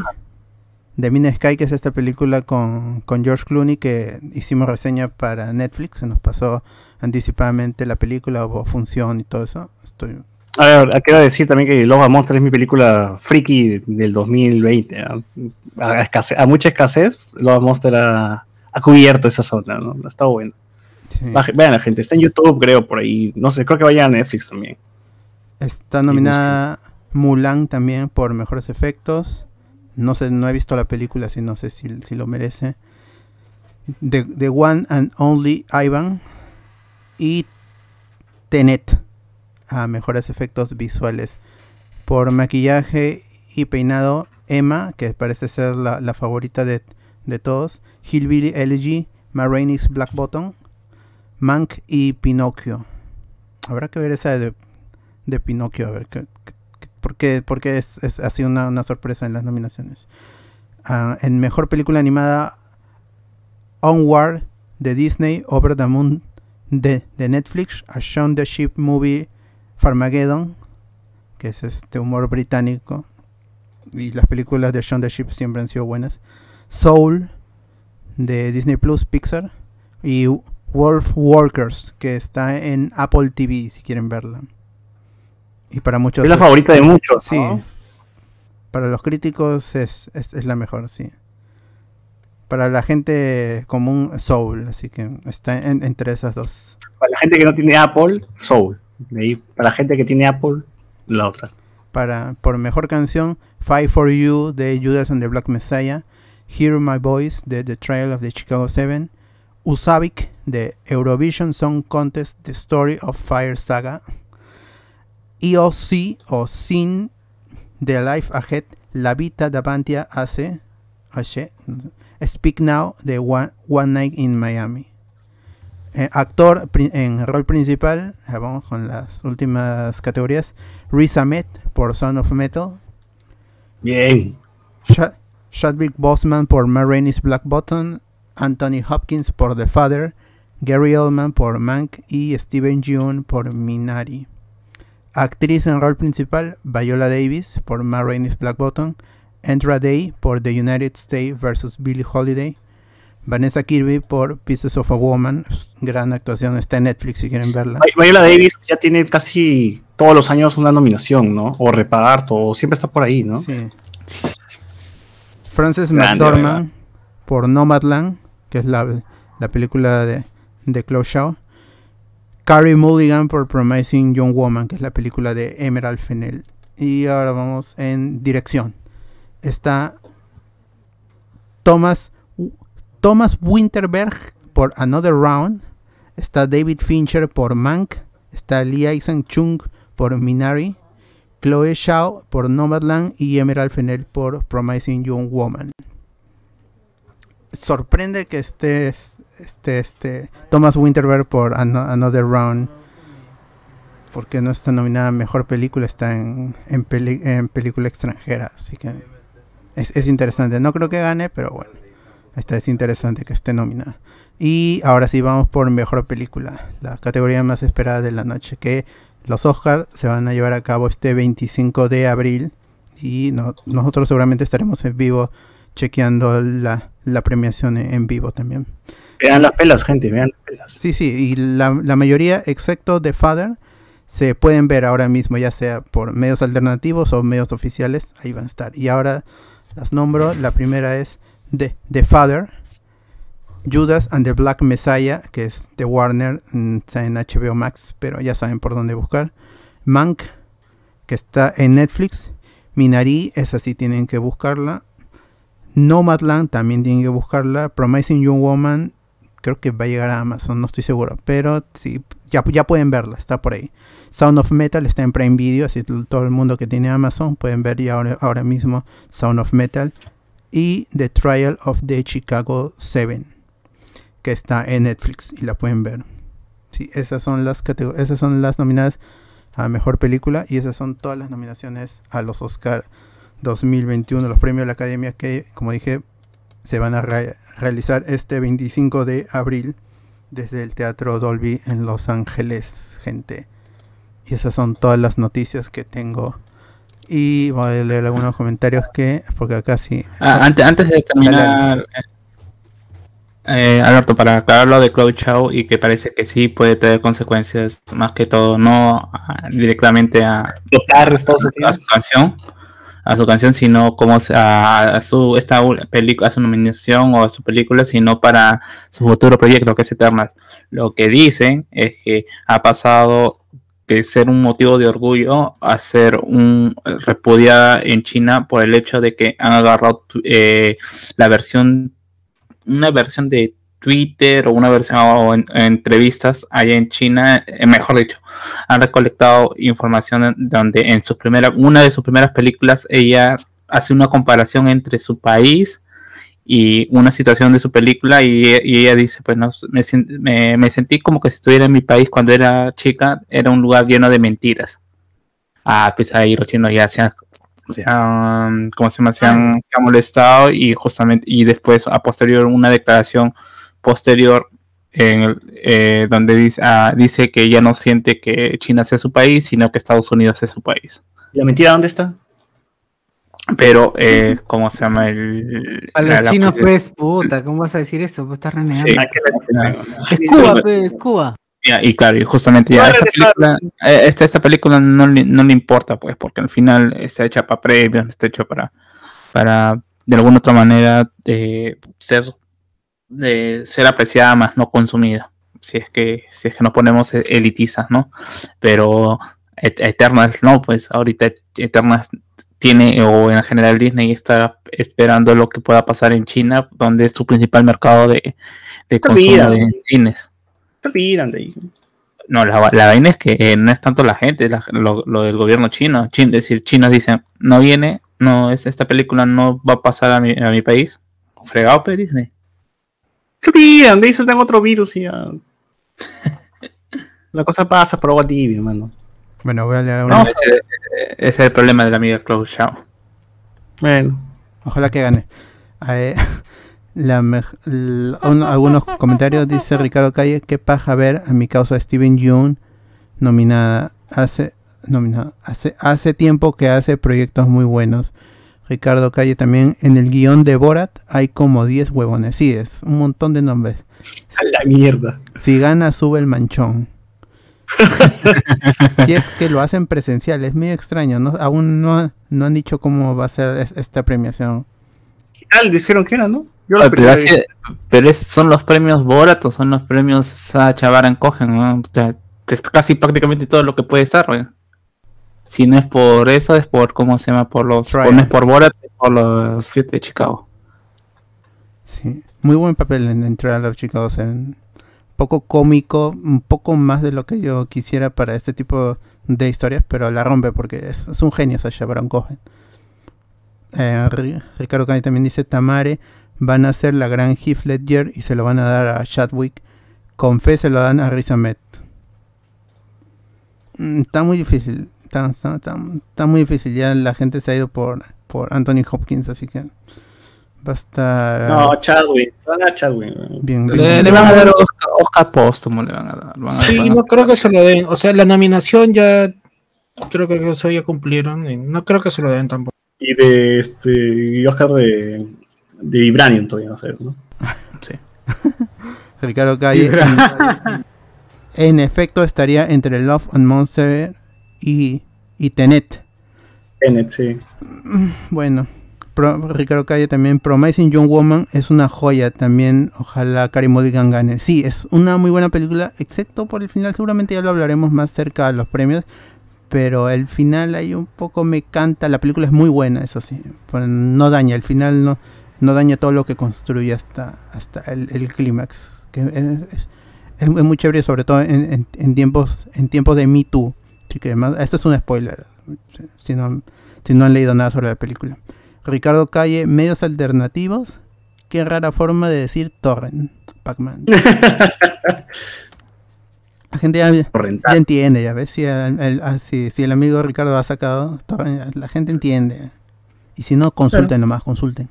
De Midnight Sky, que es esta película con, con George Clooney que hicimos reseña para Netflix. Se nos pasó anticipadamente la película, hubo función y todo eso. Estoy A ver, quiero decir también que Love Monster es mi película friki del 2020. ¿no? A, escasez- a mucha escasez, Love Monster ha, ha cubierto esa zona, ¿no? Ha estado bueno. sí. Vean la gente, está en YouTube, creo, por ahí. No sé, creo que vaya a Netflix también. Está nominada Mulan también por mejores efectos. No sé, no he visto la película, así no sé si, si lo merece. The, The One and Only Ivan y Tenet a mejores efectos visuales. Por maquillaje y peinado, Emma, que parece ser la, la favorita de, de todos. Hillbilly Elegy, Ma Rainey's Black Bottom, Mank y Pinocchio. Habrá que ver esa de, de Pinocchio, a ver qué- porque, porque es, es- ha sido una, una sorpresa en las nominaciones. Ah, en mejor película animada, Onward de Disney, Over the Moon de, de Netflix, A Shaun the Sheep Movie Farmageddon, que es este humor británico. Y las películas de Shaun the Sheep siempre han sido buenas. Soul de Disney Plus, Pixar. Y Wolf Walkers, que está en Apple TV si quieren verla. Y para muchos Es la es- favorita de muchos. Sí. ¿no? Para los críticos es, es, es la mejor, sí. Para la gente común, Soul. Así que está en- entre esas dos. Para la gente que no tiene Apple, Soul. Ahí, para la gente que tiene Apple, la otra. Para, por mejor canción, Fight for You de Judas and the Black Messiah. Hear My Voice de The Trial of the Chicago 7. Usavik de Eurovision Song Contest The Story of Fire Saga. EOC o Sin de Life Ahead La Vita Davantia hace Hace, Speak Now de One, One Night in Miami. Eh, actor en rol principal, ya vamos con las últimas categorías. Riz Ahmed por Son of Metal. Bien. Sha- Chadwick Boseman por Ma Rainey's Black Button. Anthony Hopkins por The Father. Gary Oldman por Mank y Steven Yeun por Minari. Actriz en rol principal, Viola Davis por Ma Rainey's Black Button. Andra Day por The United States vs. Billie Holiday. Vanessa Kirby por Pieces of a Woman. Gran actuación, está en Netflix si quieren verla. Vi- Viola Davis ya tiene casi todos los años una nominación, ¿no? O repagar todo, siempre está por ahí, ¿no? Sí. Frances McDormand por Nomadland, que es la, la película de, de Chloe Shaw. Carrie Mulligan por Promising Young Woman, que es la película de Emerald Fennell. Y ahora vamos en dirección. Está Thomas, Thomas Winterberg por Another Round. Está David Fincher por Mank. Está Lee Isaac Chung por Minari. Chloe Shao por Nomadland y Emerald Fennell por Promising Young Woman. Sorprende que esté este, este, Thomas Winterberg por Ano- Another Round. Porque no está nominada a Mejor Película, está en, en, peli- en película extranjera. Así que es, es interesante. No creo que gane, pero bueno. Esta es interesante que esté nominada. Y ahora sí vamos por Mejor Película. La categoría más esperada de la noche. Que los Oscars se van a llevar a cabo este 25 de abril y no- nosotros seguramente estaremos en vivo chequeando la, la premiación en en vivo también. Vean las pelas, gente, vean las pelas. Sí, sí, y la, la mayoría, excepto The Father, se pueden ver ahora mismo, ya sea por medios alternativos o medios oficiales, ahí van a estar. Y ahora las nombro, la primera es The, The Father, Judas and the Black Messiah, que es de Warner, mm, está en HBO Max, pero ya saben por dónde buscar. Mank, que está en Netflix. Minari, esa sí tienen que buscarla. Nomadland también tienen que buscarla. Promising Young Woman, creo que va a llegar a Amazon, no estoy seguro. Pero sí, ya, ya pueden verla, está por ahí. Sound of Metal está en Prime Video, así todo el mundo que tiene Amazon pueden ver ya ahora, ahora mismo Sound of Metal. Y The Trial of the Chicago 7, que está en Netflix y la pueden ver. Sí, esas son las esas son las nominadas a mejor película y esas son todas las nominaciones a los Oscar 2021, los premios de la Academia que, como dije, se van a re- realizar este 25 de abril desde el Teatro Dolby en Los Ángeles, gente. Y esas son todas las noticias que tengo. Y voy a leer algunos comentarios que, porque acá sí. Ah, antes, antes de terminar, eh, Alberto, para aclarar lo de Chloe Chow y que parece que sí puede tener consecuencias, más que todo, no ah, directamente a, a su canción, a su canción, sino como a, a su esta película, a su nominación o a su película, sino para su futuro proyecto que es Eternal. Lo que dicen es que ha pasado que ser un motivo de orgullo a ser un repudiada en China por el hecho de que han agarrado eh, la versión una versión de Twitter o una versión o en, en entrevistas allá en China, eh, mejor dicho, han recolectado información donde en sus primeras, una de sus primeras películas ella hace una comparación entre su país y una situación de su película y, ella dice, pues no, me, me- me sentí como que si estuviera en mi país cuando era chica, era un lugar lleno de mentiras. Ah, pues ahí los chinos ya se han, se han- ¿cómo se llama? Se han, se han molestado y justamente, y después a posterior una declaración posterior en el- eh, donde dice, ah, dice que ya no siente que China sea su país, sino que Estados Unidos es su país. ¿Y la mentira dónde está? Pero, eh, ¿cómo se llama? El, A la- los la- chinos, pues, puta, ¿cómo vas a decir eso? Pues estás renegando. Sí. Ah, la- Es Cuba, pues, es Cuba. Y claro, y justamente ya esta película, eh, esta, esta película no le, no le importa, pues, porque al final está hecha para premios, está hecha para, para de alguna otra manera de ser, de ser apreciada más no consumida. Si es que, si es que nos ponemos e- elitizas, ¿no? Pero Et- Eternals no, pues ahorita Eternals tiene, o en general Disney está esperando lo que pueda pasar en China, donde es su principal mercado de, de consumo de cines. Se olvidan de ahí. No, la, la vaina es que eh, no es tanto la gente, la- lo, lo del gobierno chino. Chin- es decir, chinos dicen, no viene, no, es, esta película no va a pasar a mi, a mi país. Fregado, pues, Disney. Se olvidan, de eso tengo otro virus y ya. La cosa pasa por agua tibia, hermano. Bueno, voy a leer No, algunos. ese, ese es el problema de la amiga Chloe Zhao. Bueno. Ojalá que gane. A ver, la un- algunos comentarios dice Ricardo Calle, qué paja ver a mi causa Steven Yeun nominada hace nominada hace hace tiempo que hace proyectos muy buenos. Ricardo Calle también en el guion de Borat hay como 10 huevones. Sí, es un montón de nombres. A la mierda. Si gana sube el manchón. si es que lo hacen presencial, es muy extraño, ¿no? Aún no, no han dicho cómo va a ser es- esta premiación. Ah, dijeron que era, ¿no? Yo la Oye, pero, primera así- vez- pero es- son los premios Borat o son los premios Sacha Baron Cohen, ¿no? O sea, es casi prácticamente todo lo que puede estar, güey. Si no es por eso, es por, ¿cómo se llama? Por los, no es por Borat, es por los siete de Chicago. Sí, muy buen papel en, en Trial of Chicago 7. Un poco cómico, un poco más de lo que yo quisiera para este tipo de historias, pero la rompe porque es, es un genio Sacha Baron Cohen. Eh, Ri- Ricardo Cani también dice Tamare van a hacer la gran Heath Ledger y se lo van a dar a Chadwick. Con fe se lo dan a Riz Ahmed. Mm, Está muy difícil. Está, está- está- está muy difícil. Ya la gente se ha ido por, por Anthony Hopkins, así que va a estar No, Chadwick. Van a Chadwick. bien. Le, bien. le van a dar Oscar, Oscar póstumo, le van a dar. van a- Sí, van a- no creo que se lo den. O sea, la nominación ya creo que eso ya cumplieron. y no creo que se lo den tampoco. Y de este. Y Oscar de. De Vibranium todavía no sé, ¿no? sí. Ricardo Calle. en, efecto, estaría entre Love and Monster y, y Tenet. Tenet, sí. Bueno, Pro- Ricardo Calle también. Promising Young Woman es una joya también. Ojalá Carey Mulligan gane. Sí, es una muy buena película, excepto por el final. Seguramente ya lo hablaremos más cerca de los premios. Pero el final ahí un poco me canta. La película es muy buena, eso sí. No daña, el final no, no daña todo lo que construye hasta, hasta el, el clímax. Que es, es- es muy chévere, sobre todo en, en- en tiempos en tiempos de Me Too. Así que además, esto es un spoiler. Si no, si no han leído nada sobre la película. Ricardo Calle, medios alternativos. Qué rara forma de decir torrent, Pac-Man. La gente ya, entiende, ya ves. Si el, el- ah, si- si el amigo Ricardo ha sacado la gente entiende. Y si no, consulten nomás, consulten.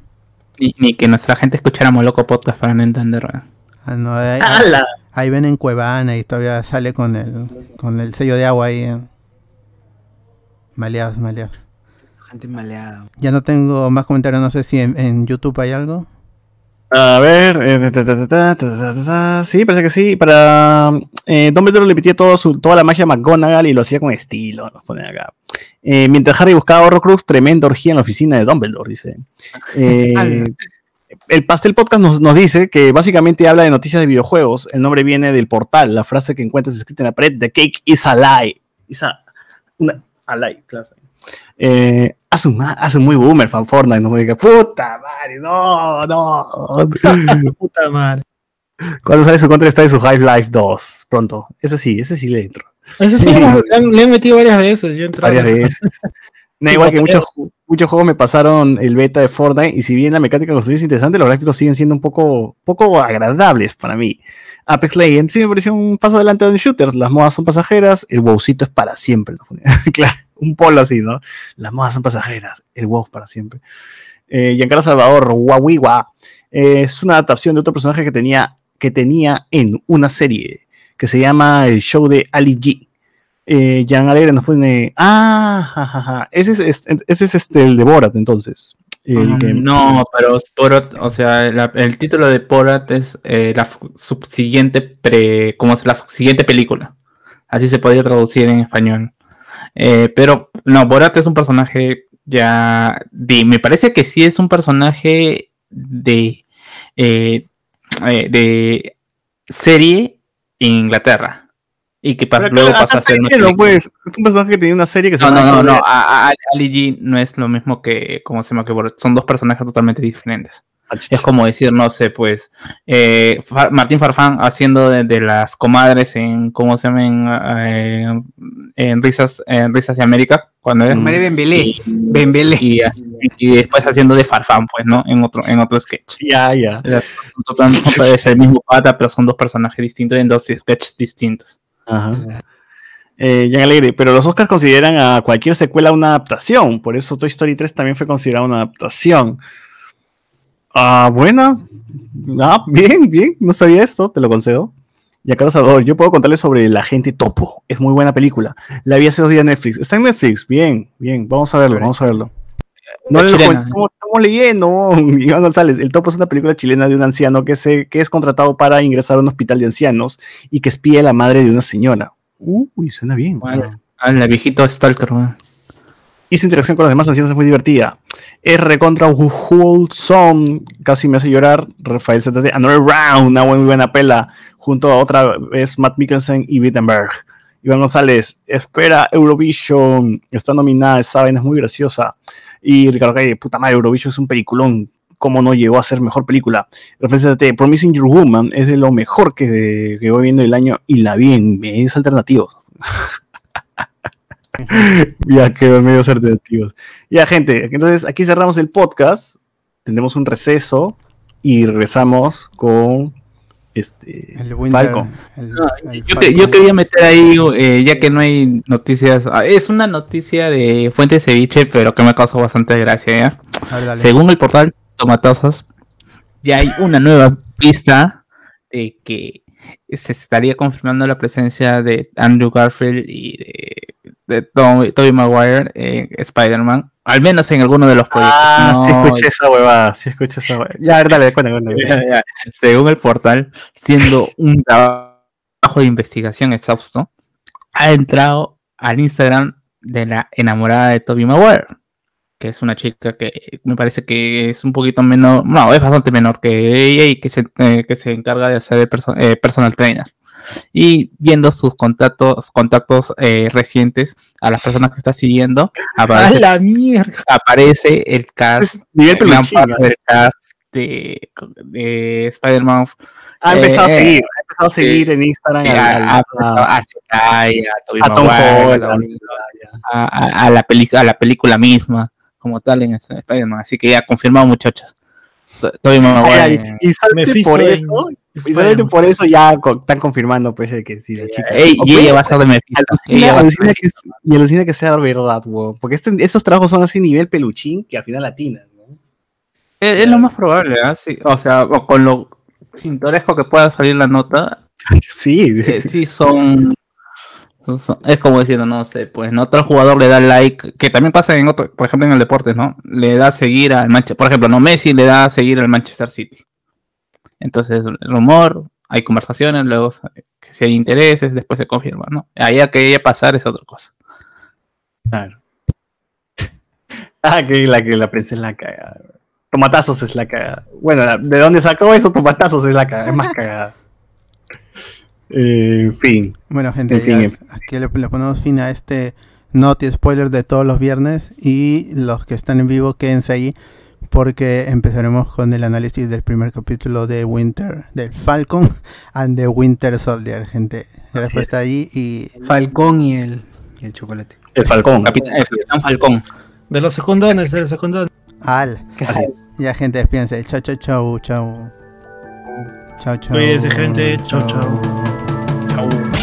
Ni, que nuestra gente escuchara Moloco Podcast para no entender. Ah, no, ahí, ven en Cuevana y todavía sale con el, con el sello de agua ahí. Eh. Maleados, maleados. Gente maleada. Ya no tengo más comentarios, no sé si en, YouTube hay algo. A ver, sí, parece que sí. Para eh, Don Pedro le repetía todo su, toda la magia McGonagall y lo hacía con estilo. Nos ponen acá. Eh, mientras Harry buscaba Horrocrux, tremenda orgía en la oficina de Dumbledore, dice. Eh, el Pastel Podcast nos, nos dice que básicamente habla de noticias de videojuegos. El nombre viene del portal. La frase que encuentras escrita en la pared: The cake is a lie. Is a, una, a lie, claro. Eh, hace, un, hace muy boomer fan Fortnite. No me diga, puta madre, no, no. Puta madre. Cuando sale su contra está de su Half-Life 2, pronto. Ese sí, ese sí le entro. Ese sí, le han, le han metido varias veces. Yo Varias veces. No, igual que muchos, muchos juegos me pasaron el beta de Fortnite y si bien la mecánica de construir es interesante, los gráficos siguen siendo un poco, poco agradables para mí. Apex Legends sí me pareció un paso adelante de los shooters. Las modas son pasajeras, el wowcito es para siempre. ¿no? claro, un polo así, ¿no? Las modas son pasajeras, el wow es para siempre. Eh, Giancarlo Salvador, Wawiwa, eh, es una adaptación de otro personaje que tenía, que tenía en una serie que se llama El Show de Ali G. Eh, Jan Alegre nos pone. Ah, jajaja. Ese es, este- ese es este, el de Borat, entonces. El que- Mm, No, pero Borat, o sea, la- el título de Borat es eh, la su- subsiguiente pre, como la subsiguiente película. Así se podría traducir en español. Eh, pero no, Borat es un personaje ya de, me parece que sí es un personaje de eh, de serie Inglaterra y que pa- Pero luego pasa a ser diciendo, pues, es un personaje que tenía una serie que se No, no, llama no, no. A, a- Ali G no es lo mismo que, ¿cómo se llama? Que. Son dos personajes totalmente diferentes. Es como decir, no sé, pues, eh, Martín Farfán haciendo de, de las comadres en, ¿cómo se llama? En, eh, en Risas, en Risas de América, cuando es. María Bembelé. Y, Bembelé. y, y después haciendo de Farfán, pues, ¿no? En otro, en otro sketch. Ya, ya. Es el mismo pata, pero son dos personajes distintos en dos sketches distintos. Ajá. Eh, Jan Alegre, pero los Oscars consideran a cualquier secuela una adaptación. Por eso Toy Story 3 también fue considerada una adaptación. Ah, buena. Ah, bien, bien. No sabía esto, te lo concedo. Ya, Carlos Salvador, yo puedo contarles sobre La Gente Topo. Es muy buena película. La vi hace dos días en Netflix. Está en Netflix. Bien, bien. Vamos a verlo, vamos a verlo. No lo estamos, leyendo, Iván González. El Topo es una película chilena de un anciano que, se, que es contratado para ingresar a un hospital de ancianos y que espía a la madre de una señora. Uy, suena bien. Bueno. El viejito Stalker, weón. Y su interacción con los demás ancianos es muy divertida. Es recontra wholesome, casi me hace llorar. Rafael ZT, Another Round, una muy buena pela, junto a otra vez Matt Mikkelsen y Wittenberg. Iván González, espera Eurovision, está nominada, saben, es muy graciosa. Y Ricardo Calle, puta madre, Eurovision es un peliculón, ¿cómo no llegó a ser mejor película? Rafael ZT, Promising Your Woman es de lo mejor que, que voy viendo el año y la vi en medios alternativos. ya quedó medios alternativos. Ya, gente, entonces aquí cerramos el podcast. Tenemos un receso y regresamos con este El Winter. Falcon. el- No, el yo, quería meter ahí, eh, ya que no hay noticias. ah, Es una noticia de Fuente Ceviche, pero que me causó bastante gracia. Según el portal Tomatazos, ya hay una nueva pista de que se estaría confirmando la presencia de Andrew Garfield y de, de Tom- Tobey Maguire en Spider-Man Al menos en alguno de los proyectos. Ah, sí escuché esa huevada, sí escuché esa huevada. Ya, dale, cuéntame. Según el portal, siendo un trabajo de investigación exhausto, ha entrado al Instagram de la enamorada de Toby Maguire, que es una chica que me parece que es un poquito menor, no, es bastante menor que ella y que se, eh, que se encarga de hacer el perso- eh, personal trainer. Y viendo sus contactos, contactos eh, recientes a las personas que está siguiendo, ¡A aparece, la mierda! aparece el cast Nivel gran peluchín, parte ¿no? del cast de, de Spider-Man Ha empezado a Eh, seguir, ha empezado a seguir en Instagram eh, a, al- a, a- a Zendaya, a Tobey a Tom Holland. a, la pelic- a la película misma, como tal en Spider-Man. Así que ya confirmado, muchachos. To- Tobey Maguire. Ay, ay, y solamente Mephisto por en eso, solamente Spider-Man. por eso ya co- están confirmando pues que sí, la chica. Ey, y pues, ella va a ser de Mephisto. alucina, ella va a ser alucina de que, y alucina que sea verdad, weón. Porque este- esos trabajos son así nivel peluchín que al final latinan, ¿no? Es, es lo más probable, ¿ah? Sí, o sea, o con lo pintoresco que pueda salir la nota, Sí, eh, sí son, son- son- Es como diciendo, no sé, pues ¿no? otro jugador le da like, que también pasa en otro, por ejemplo en el deporte, ¿no? Le da a seguir al Manchester, por ejemplo, no Messi le da a seguir al Manchester City. Entonces, el rumor, hay conversaciones, luego que si hay intereses, después se confirma, ¿no? Ahí a que ella pasar es otra cosa. Claro. ah, que la que la prensa es la cagada. Tomatazos es la cagada. Bueno, la- ¿de dónde sacó eso? Tomatazos es la cagada, es más cagada. Eh, en fin. Bueno, gente, En fin, aquí le, le ponemos fin a este Noti Spoiler de todos los viernes y los que están en vivo quédense ahí porque empezaremos con el análisis del primer capítulo de Winter, del Falcon and the Winter Soldier, gente. Gracias por es. estar ahí y Falcón y el, y el chocolate. El Falcón. Capitán, es Capitán Falcón. De los secundones, de los secundones. al. Así es. Ya, gente, despídense. Chao, chao, chao, chao. Chao, chao. Cuídense, gente. Chao, chao. What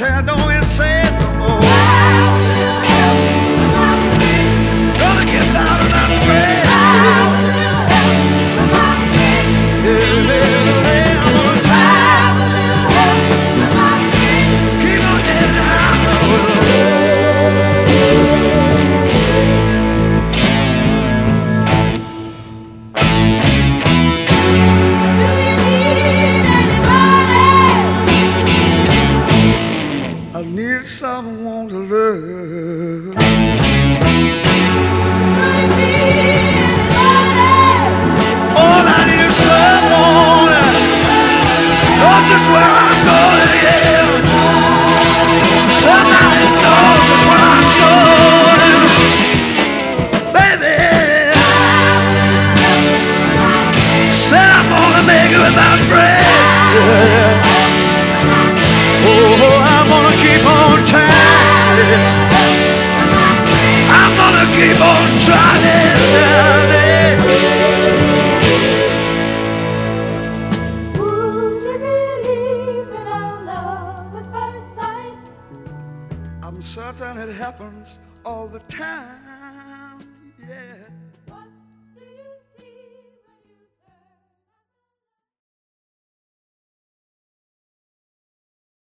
tear down and say